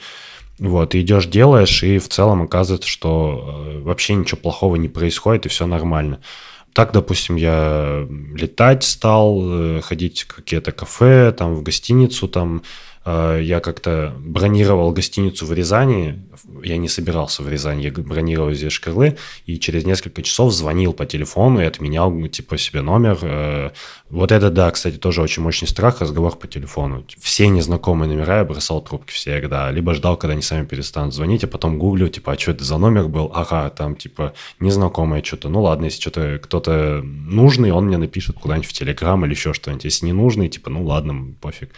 Вот, и идешь, делаешь, и в целом оказывается, что э, вообще ничего плохого не происходит, и все нормально. Так, допустим, я летать стал, э, ходить в какие-то кафе, там, в гостиницу, там, я как-то бронировал гостиницу в Рязани, я не собирался в Рязань, я бронировал здесь Шкарлы, и через несколько часов звонил по телефону и отменял, типа, себе номер. Э, вот это, да, кстати, тоже очень мощный страх, разговор по телефону. Все незнакомые номера я бросал трубки всегда, либо ждал, когда они сами перестанут звонить, а потом гуглю, типа, а что это за номер был? Ага, там, типа, незнакомое что-то. Ну ладно, если что-то кто-то нужный, он мне напишет куда-нибудь в Телеграм или еще что-нибудь. Если не нужный, типа, ну ладно, пофиг.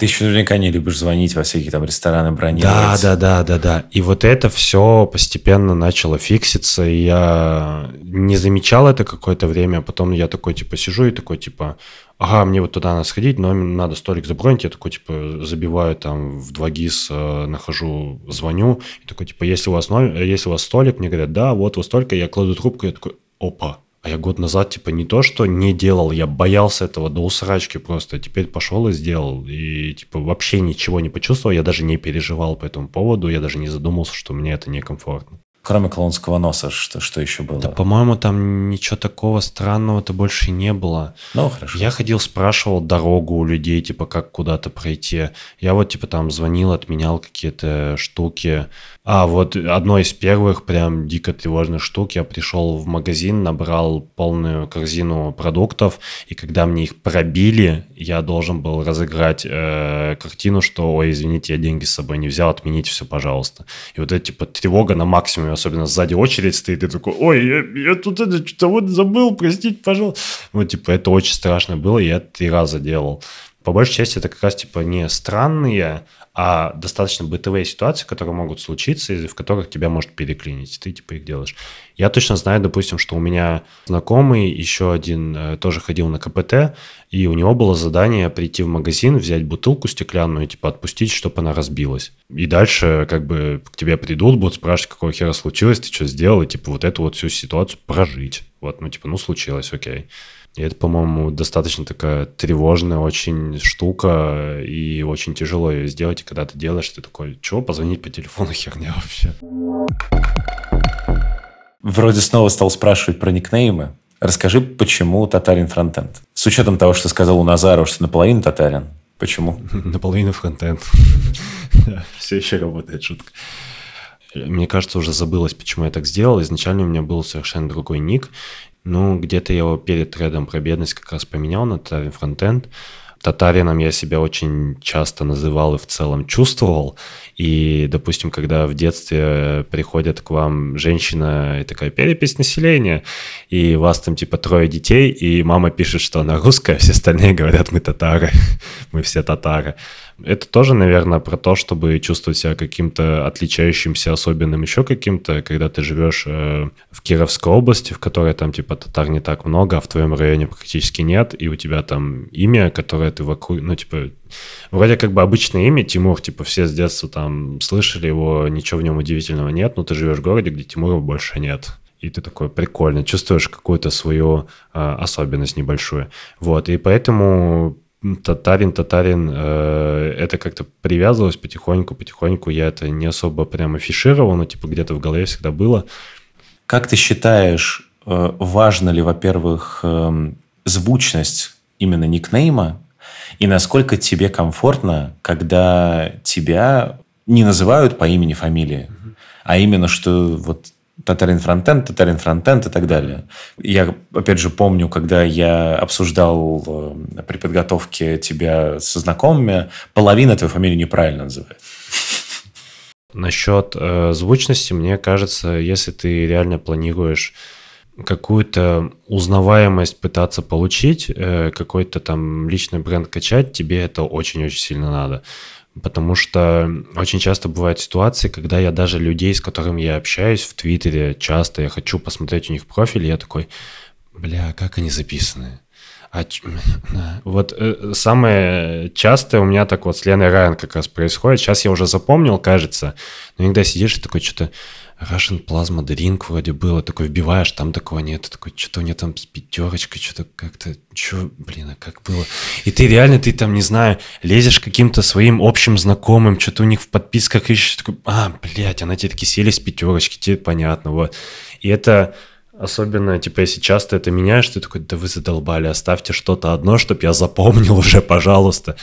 Ты еще наверняка не любишь звонить во всякие там рестораны, бронировать. Да, да, да, да, да. И вот это все постепенно начало фикситься, и я не замечал это какое-то время, а потом я такой, типа, сижу и такой, типа, ага, мне вот туда надо сходить, но надо столик забронить, я такой, типа, забиваю там в 2GIS, э, нахожу, звоню, и такой, типа, если у вас, номер, если у вас столик, мне говорят, да, вот у вас столько, я кладу трубку, я такой, опа, а я год назад, типа, не то, что не делал, я боялся этого до усрачки просто. Теперь пошел и сделал. И, типа, вообще ничего не почувствовал, я даже не переживал по этому поводу, я даже не задумался, что мне это некомфортно. Кроме клоунского носа, что, что еще было? Да, по-моему, там ничего такого странного-то больше не было. Ну, хорошо. Я ходил, спрашивал дорогу у людей, типа, как куда-то пройти. Я вот, типа, там звонил, отменял какие-то штуки. А, вот одно из первых прям дико тревожных штук. Я пришел в магазин, набрал полную корзину продуктов, и когда мне их пробили, я должен был разыграть э, картину, что, ой, извините, я деньги с собой не взял, отмените все, пожалуйста. И вот это, типа, тревога на максимуме, особенно сзади очередь стоит, и ты такой, ой, я, я тут это что-то вот забыл, простите, пожалуйста. Вот, типа, это очень страшно было, я три раза делал. По большей части это как раз, типа, не странные, а достаточно бытовые ситуации, которые могут случиться, и в которых тебя может переклинить, ты типа их делаешь. Я точно знаю, допустим, что у меня знакомый, еще один э, тоже ходил на КПТ, и у него было задание прийти в магазин, взять бутылку стеклянную типа отпустить, чтобы она разбилась. И дальше как бы к тебе придут, будут спрашивать, какого хера случилось, ты что сделал, и типа вот эту вот всю ситуацию прожить. Вот, ну типа, ну случилось, окей. И это, по-моему, достаточно такая тревожная очень штука, и очень тяжело ее сделать, и когда ты делаешь, ты такой, чего позвонить по телефону херня вообще? Вроде снова стал спрашивать про никнеймы. Расскажи, почему татарин фронтенд? С учетом того, что сказал у Назару, что наполовину татарин. Почему? Наполовину фронтенд. Все еще работает шутка. Мне кажется, уже забылось, почему я так сделал. Изначально у меня был совершенно другой ник. Ну, где-то я его перед тредом про бедность как раз поменял на Tailwind Frontend. татарином я себя очень часто называл и в целом чувствовал. И, допустим, когда в детстве приходит к вам женщина и такая перепись населения, и у вас там типа трое детей, и мама пишет, что она русская, все остальные говорят, мы татары, мы все татары. Это тоже, наверное, про то, чтобы чувствовать себя каким-то отличающимся, особенным еще каким-то, когда ты живешь э, в Кировской области, в которой там типа татар не так много, а в твоем районе практически нет, и у тебя там имя, которое ты вокруг, ну типа, вроде как бы обычное имя Тимур, типа все с детства там слышали его, ничего в нем удивительного нет, но ты живешь в городе, где Тимура больше нет и ты такой прикольно чувствуешь какую-то свою э, особенность небольшую. Вот, и поэтому татарин, татарин, э, это как-то привязывалось потихоньку, потихоньку. Я это не особо прям афишировал, но типа где-то в голове всегда было. Как ты считаешь, э, важно ли, во-первых, э, звучность именно никнейма, и насколько тебе комфортно, когда тебя не называют по имени, фамилии, mm-hmm. а именно, что вот Татарин фронтенд, Татарин фронтенд и так далее. Я, опять же, помню, когда я обсуждал э, при подготовке тебя со знакомыми, половина твою фамилию неправильно называет. Насчет э, звучности, мне кажется, если ты реально планируешь какую-то узнаваемость пытаться получить, э, какой-то там личный бренд качать, тебе это очень-очень сильно надо потому что очень часто бывают ситуации, когда я даже людей, с которыми я общаюсь в Твиттере, часто я хочу посмотреть у них профиль, я такой, бля, как они записаны? А, вот э, самое частое у меня так вот с Леной Райан как раз происходит. Сейчас я уже запомнил, кажется, но иногда сидишь и такой что-то Russian Plasma Drink вроде было, такой вбиваешь, там такого нет, такой, что-то у меня там с пятерочкой, что-то как-то, что, блин, а как было? И ты реально, ты там, не знаю, лезешь каким-то своим общим знакомым, что-то у них в подписках ищешь, такой, а, блядь, она тебе такие сели с пятерочки, тебе понятно, вот. И это особенно, типа, если часто это меняешь, ты такой, да вы задолбали, оставьте что-то одно, чтобы я запомнил уже, пожалуйста.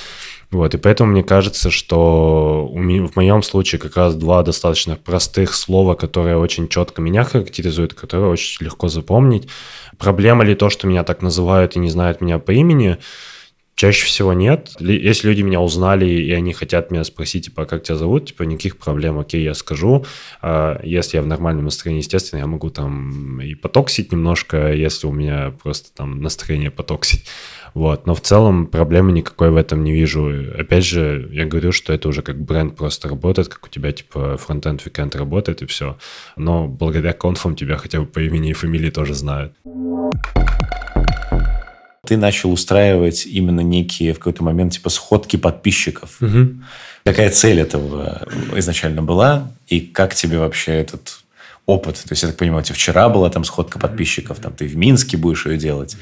Вот, и поэтому мне кажется, что в моем случае как раз два достаточно простых слова, которые очень четко меня характеризуют, которые очень легко запомнить. Проблема ли то, что меня так называют и не знают меня по имени? Чаще всего нет. Если люди меня узнали, и они хотят меня спросить, типа, «А как тебя зовут, типа, никаких проблем, окей, я скажу. А если я в нормальном настроении, естественно, я могу там и потоксить немножко, если у меня просто там настроение потоксить. Вот. Но в целом проблемы никакой в этом не вижу. Опять же, я говорю, что это уже как бренд просто работает, как у тебя типа Frontend Weekend работает и все. Но благодаря конфам тебя хотя бы по имени и фамилии тоже знают. Ты начал устраивать именно некие в какой-то момент типа сходки подписчиков. Угу. Какая цель этого изначально была? И как тебе вообще этот опыт. То есть, я так понимаю, у тебя вчера была там сходка подписчиков, там ты в Минске будешь ее делать.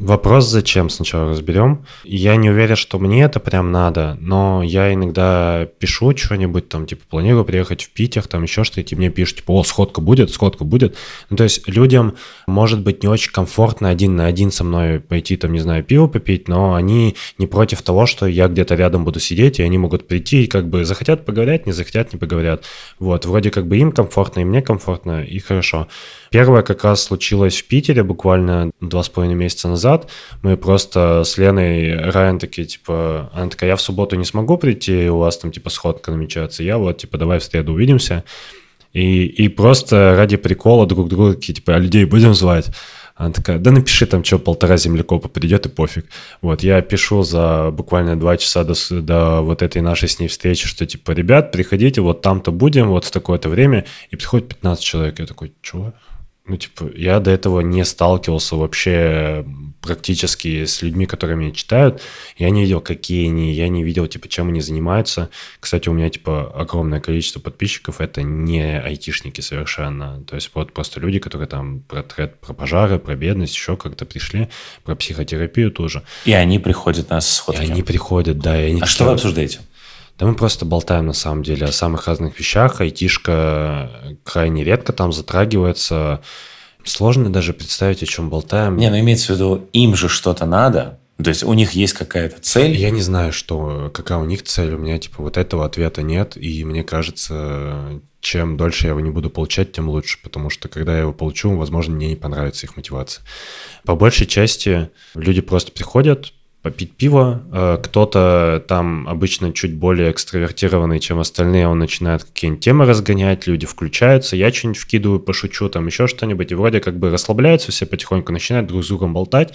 Вопрос зачем сначала разберем. Я не уверен, что мне это прям надо, но я иногда пишу что-нибудь, там, типа, планирую приехать в Питер, там еще что-то, и мне пишут, типа, о, сходка будет, сходка будет. Ну, то есть людям может быть не очень комфортно один на один со мной пойти, там, не знаю, пиво попить, но они не против того, что я где-то рядом буду сидеть, и они могут прийти и как бы захотят поговорить, не захотят, не поговорят. Вот, вроде как бы им комфортно, и мне комфортно, и хорошо. Первое как раз случилось в Питере буквально два с половиной месяца назад. Мы просто с Леной Райан такие, типа, она такая, я в субботу не смогу прийти, у вас там, типа, сходка намечается. Я вот, типа, давай в среду увидимся. И, и просто ради прикола друг друга такие, типа, а людей будем звать? Она такая, да напиши там, что полтора землекопа придет и пофиг. Вот, я пишу за буквально два часа до, до вот этой нашей с ней встречи, что типа, ребят, приходите, вот там-то будем, вот в такое-то время, и приходит 15 человек. Я такой, чего? Ну, типа, я до этого не сталкивался вообще практически с людьми, которые меня читают. Я не видел, какие они, я не видел, типа, чем они занимаются. Кстати, у меня, типа, огромное количество подписчиков, это не айтишники совершенно. То есть вот просто люди, которые там про тред, про пожары, про бедность, еще как-то пришли, про психотерапию тоже. И они приходят на сходки. И они приходят, да. И они а что вы обсуждаете? Да мы просто болтаем на самом деле о самых разных вещах. Айтишка крайне редко там затрагивается. Сложно даже представить, о чем болтаем. Не, ну имеется в виду, им же что-то надо. То есть у них есть какая-то цель. Я не знаю, что, какая у них цель. У меня типа вот этого ответа нет. И мне кажется, чем дольше я его не буду получать, тем лучше. Потому что когда я его получу, возможно, мне не понравится их мотивация. По большей части люди просто приходят, попить пиво. Э, кто-то там обычно чуть более экстравертированный, чем остальные, он начинает какие-нибудь темы разгонять, люди включаются, я что-нибудь вкидываю, пошучу, там еще что-нибудь, и вроде как бы расслабляются все потихоньку, начинают друг с другом болтать.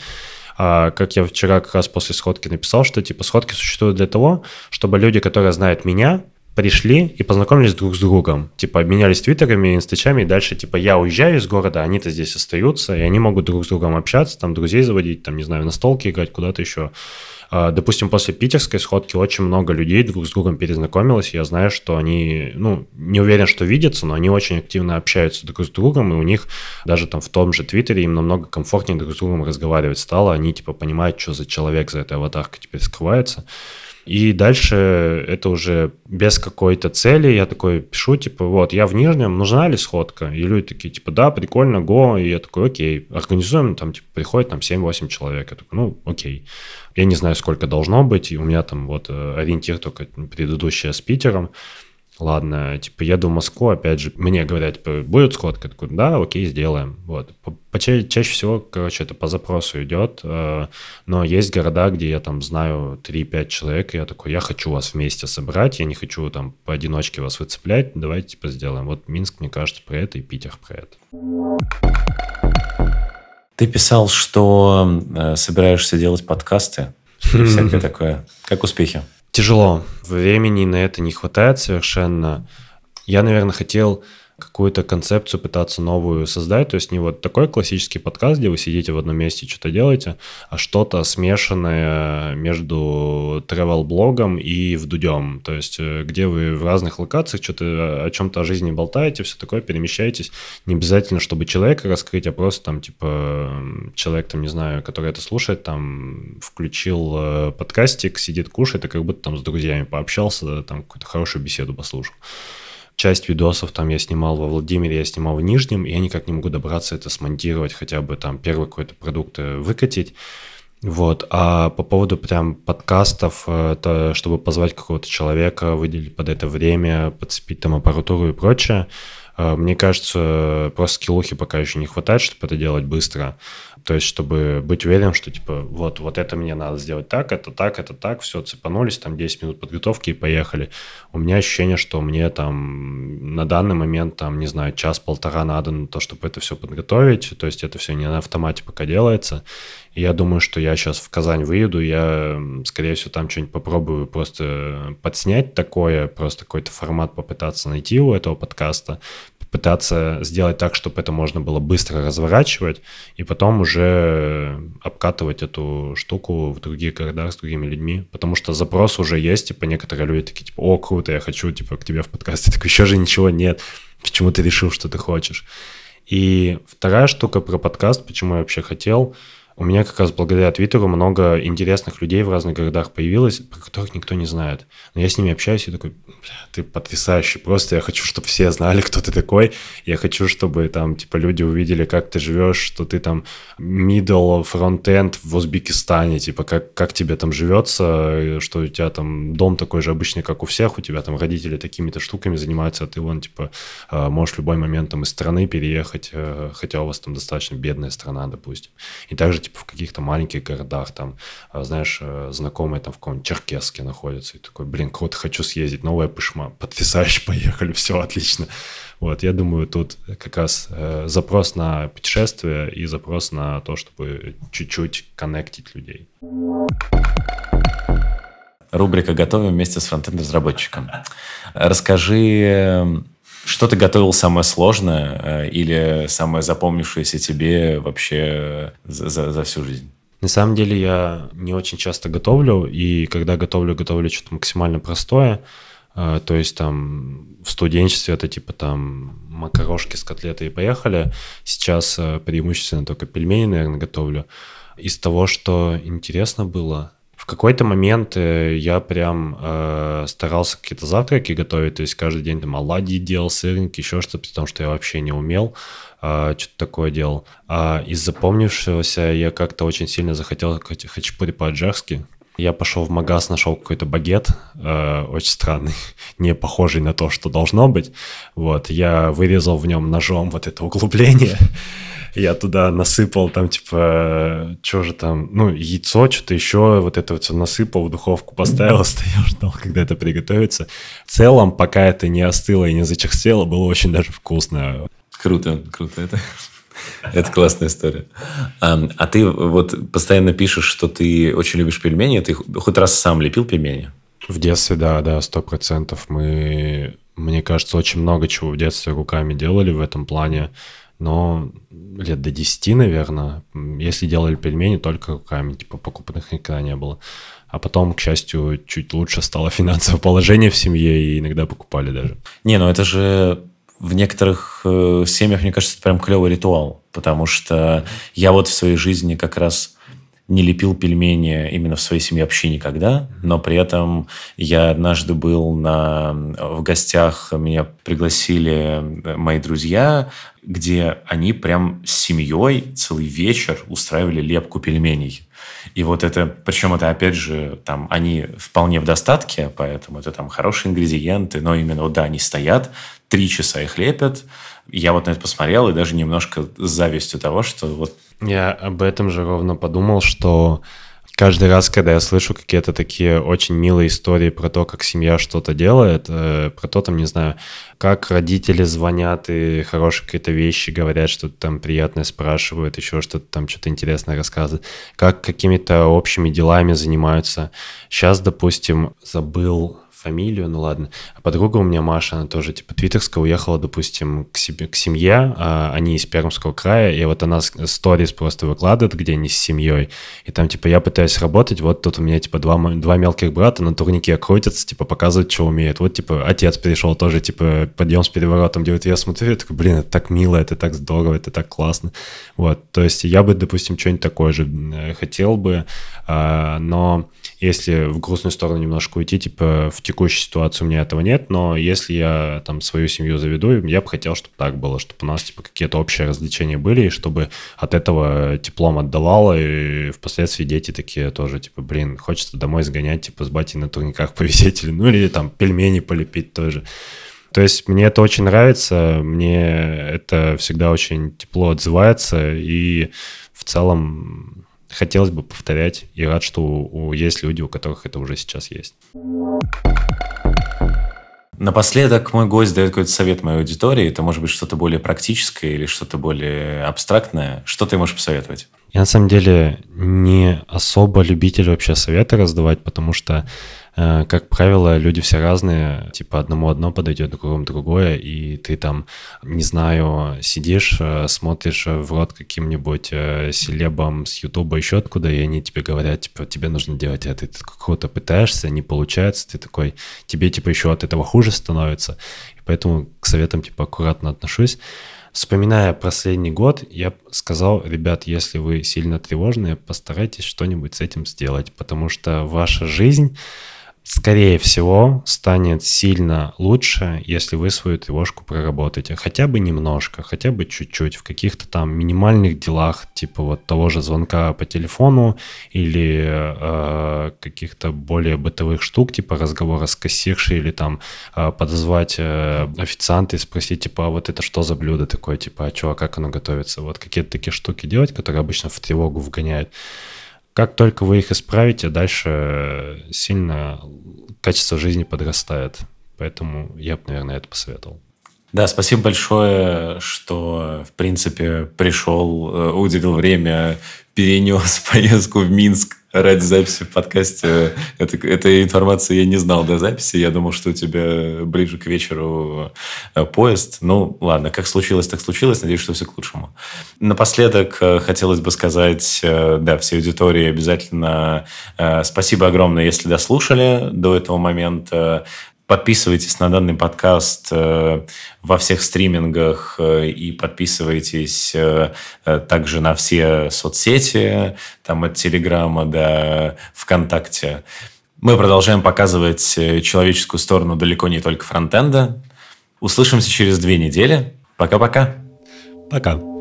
А, как я вчера как раз после сходки написал, что типа сходки существуют для того, чтобы люди, которые знают меня, пришли и познакомились друг с другом. Типа обменялись твиттерами, инстачами, и дальше типа я уезжаю из города, они-то здесь остаются, и они могут друг с другом общаться, там друзей заводить, там, не знаю, на столке играть, куда-то еще. А, допустим, после питерской сходки очень много людей друг с другом перезнакомилось. Я знаю, что они, ну, не уверен, что видятся, но они очень активно общаются друг с другом, и у них даже там в том же Твиттере им намного комфортнее друг с другом разговаривать стало. Они типа понимают, что за человек за этой аватаркой теперь скрывается. И дальше это уже без какой-то цели. Я такой пишу, типа, вот, я в Нижнем, нужна ли сходка? И люди такие, типа, да, прикольно, го. И я такой, окей, организуем, там, типа, приходит там 7-8 человек. Я такой, ну, окей. Я не знаю, сколько должно быть, и у меня там вот э, ориентир только предыдущая с Питером. Ладно, типа, еду в Москву, опять же, мне говорят, типа, будет сходка? Я такой, да, окей, сделаем. Вот. Поча- чаще всего, короче, это по запросу идет, э, но есть города, где я там знаю 3-5 человек, и я такой, я хочу вас вместе собрать, я не хочу там поодиночке вас выцеплять, давайте, типа, сделаем. Вот Минск, мне кажется, про это, и Питер про это. Ты писал, что э, собираешься делать подкасты всякое такое. Как успехи? Тяжело. Времени на это не хватает совершенно. Я, наверное, хотел какую-то концепцию пытаться новую создать. То есть не вот такой классический подкаст, где вы сидите в одном месте и что-то делаете, а что-то смешанное между travel-блогом и вдудем. То есть э, где вы в разных локациях что-то о чем-то о жизни болтаете, все такое, перемещаетесь. Не обязательно, чтобы человека раскрыть, а просто там типа человек, там, не знаю, который это слушает, там включил э, подкастик, сидит, кушает, и как будто там с друзьями пообщался, там какую-то хорошую беседу послушал часть видосов там я снимал во Владимире, я снимал в Нижнем, и я никак не могу добраться это смонтировать, хотя бы там первый какой-то продукт э, выкатить. Вот, а по поводу прям подкастов, э, это чтобы позвать какого-то человека, выделить под это время, подцепить там аппаратуру и прочее, э, мне кажется, просто скиллухи пока еще не хватает, чтобы это делать быстро. То есть, чтобы быть уверенным, что, типа, вот, вот это мне надо сделать так, это так, это так, все, цепанулись, там 10 минут подготовки и поехали. У меня ощущение, что мне там на данный момент, там, не знаю, час-полтора надо на то, чтобы это все подготовить. То есть, это все не на автомате пока делается. И я думаю, что я сейчас в Казань выеду, я, скорее всего, там что-нибудь попробую просто подснять такое, просто какой-то формат попытаться найти у этого подкаста, пытаться сделать так, чтобы это можно было быстро разворачивать, и потом уже обкатывать эту штуку в других городах с другими людьми, потому что запрос уже есть, типа некоторые люди такие, типа, о, круто, я хочу, типа, к тебе в подкасте, так еще же ничего нет, почему ты решил, что ты хочешь. И вторая штука про подкаст, почему я вообще хотел – у меня как раз благодаря Твиттеру много интересных людей в разных городах появилось, про которых никто не знает. Но я с ними общаюсь и такой, ты потрясающий, просто я хочу, чтобы все знали, кто ты такой. Я хочу, чтобы там, типа, люди увидели, как ты живешь, что ты там middle, front-end в Узбекистане, типа, как, как тебе там живется, что у тебя там дом такой же обычный, как у всех, у тебя там родители такими-то штуками занимаются, а ты вон, типа, а, можешь в любой момент там из страны переехать, э, хотя у вас там достаточно бедная страна, допустим. И также типа в каких-то маленьких городах, там, а, знаешь, э, знакомые там в каком-нибудь Черкеске находятся, и такой, блин, круто, хочу съездить, новая пышма, потрясающе, поехали, все отлично. Вот, я думаю, тут как раз э, запрос на путешествие и запрос на то, чтобы чуть-чуть коннектить людей. Рубрика «Готовим вместе с фронтенд-разработчиком». Расскажи, что ты готовил самое сложное э, или самое запомнившееся тебе вообще за, за, за всю жизнь? На самом деле я не очень часто готовлю, и когда готовлю, готовлю что-то максимально простое. Э, то есть там в студенчестве это типа там макарошки с котлетой и поехали. Сейчас э, преимущественно только пельмени, наверное, готовлю. Из того, что интересно было, в какой-то момент э, я прям э, старался какие-то завтраки готовить, то есть каждый день там оладьи делал, сырники, еще что-то, потому что я вообще не умел э, что-то такое делал. А из запомнившегося я как-то очень сильно захотел хачапури по-аджарски, Я пошел в магаз, нашел какой-то багет, э, очень странный, не похожий на то, что должно быть. Вот, я вырезал в нем ножом вот это углубление, я туда насыпал там, типа, что же там, ну, яйцо, что-то еще, вот это вот все насыпал, в духовку поставил, стоял, ждал, когда это приготовится. В целом, пока это не остыло и не зачерстело, было очень даже вкусно. Круто, круто. Это это классная история. А, а ты вот постоянно пишешь, что ты очень любишь пельмени. Ты хоть раз сам лепил пельмени? В детстве, да, да, сто процентов. Мы, мне кажется, очень много чего в детстве руками делали в этом плане. Но лет до 10, наверное, если делали пельмени, только руками, типа покупных никогда не было. А потом, к счастью, чуть лучше стало финансовое положение в семье, и иногда покупали даже. Не, ну это же в некоторых э, семьях, мне кажется, это прям клевый ритуал, потому что я вот в своей жизни как раз не лепил пельмени именно в своей семье вообще никогда, но при этом я однажды был на, в гостях, меня пригласили мои друзья, где они прям с семьей целый вечер устраивали лепку пельменей. И вот это, причем это, опять же, там, они вполне в достатке, поэтому это там хорошие ингредиенты, но именно, вот, да, они стоят, три часа их лепят. Я вот на это посмотрел и даже немножко с завистью того, что вот... Я об этом же ровно подумал, что каждый раз, когда я слышу какие-то такие очень милые истории про то, как семья что-то делает, э, про то, там, не знаю, как родители звонят и хорошие какие-то вещи говорят, что-то там приятное спрашивают, еще что-то там, что-то интересное рассказывают, как какими-то общими делами занимаются. Сейчас, допустим, забыл фамилию, ну ладно. А подруга у меня, Маша, она тоже типа твиттерская, уехала, допустим, к себе, к семье, а они из Пермского края, и вот она сторис просто выкладывает, где они с семьей, и там типа я пытаюсь работать, вот тут у меня типа два, два мелких брата на турнике крутятся, типа показывают, что умеют. Вот типа отец пришел тоже, типа подъем с переворотом делает, я смотрю, я такой, блин, это так мило, это так здорово, это так классно. Вот, то есть я бы, допустим, что-нибудь такое же э, хотел бы, но если в грустную сторону немножко уйти, типа в текущей ситуации у меня этого нет, но если я там свою семью заведу, я бы хотел, чтобы так было, чтобы у нас типа какие-то общие развлечения были, и чтобы от этого теплом отдавало, и впоследствии дети такие тоже, типа, блин, хочется домой сгонять, типа, с батей на турниках повисеть, или, ну, или там пельмени полепить тоже. То есть мне это очень нравится, мне это всегда очень тепло отзывается, и в целом хотелось бы повторять, и рад, что есть люди, у которых это уже сейчас есть. Напоследок мой гость дает какой-то совет моей аудитории. Это может быть что-то более практическое или что-то более абстрактное. Что ты можешь посоветовать? Я на самом деле не особо любитель вообще советы раздавать, потому что как правило, люди все разные, типа одному одно подойдет, другому другое, и ты там, не знаю, сидишь, э, смотришь в рот каким-нибудь э, селебом с Ютуба, еще откуда, и они тебе говорят, типа, тебе нужно делать это, ты какого-то пытаешься, не получается, ты такой, тебе, типа, еще от этого хуже становится, и поэтому к советам, типа, аккуратно отношусь. Вспоминая последний год, я сказал, ребят, если вы сильно тревожные, постарайтесь что-нибудь с этим сделать, потому что ваша жизнь скорее всего, станет сильно лучше, если вы свою тревожку проработаете. Хотя бы немножко, хотя бы чуть-чуть, в каких-то там минимальных делах, типа вот того же звонка по телефону или э, каких-то более бытовых штук, типа разговора с кассиршей или там э, подозвать э, официанта и спросить, типа, а вот это что за блюдо такое, типа, а что, а как оно готовится? Вот какие-то такие штуки делать, которые обычно в тревогу вгоняют. Как только вы их исправите, дальше сильно качество жизни подрастает. Поэтому я бы, наверное, это посоветовал. Да, спасибо большое, что, в принципе, пришел, э, уделил время, перенес поездку в Минск ради записи в подкасте. Это, этой информации я не знал до записи. Я думал, что у тебя ближе к вечеру э, поезд. Ну, ладно, как случилось, так случилось. Надеюсь, что все к лучшему. Напоследок э, хотелось бы сказать, э, да, всей аудитории обязательно спасибо огромное, если дослушали до этого момента. Подписывайтесь на данный подкаст э, во всех стримингах э, и подписывайтесь э, также на все соцсети, там от Телеграма до ВКонтакте. Мы продолжаем показывать человеческую сторону далеко не только фронтенда. Услышимся через две недели. Пока-пока. Пока. -пока. Пока.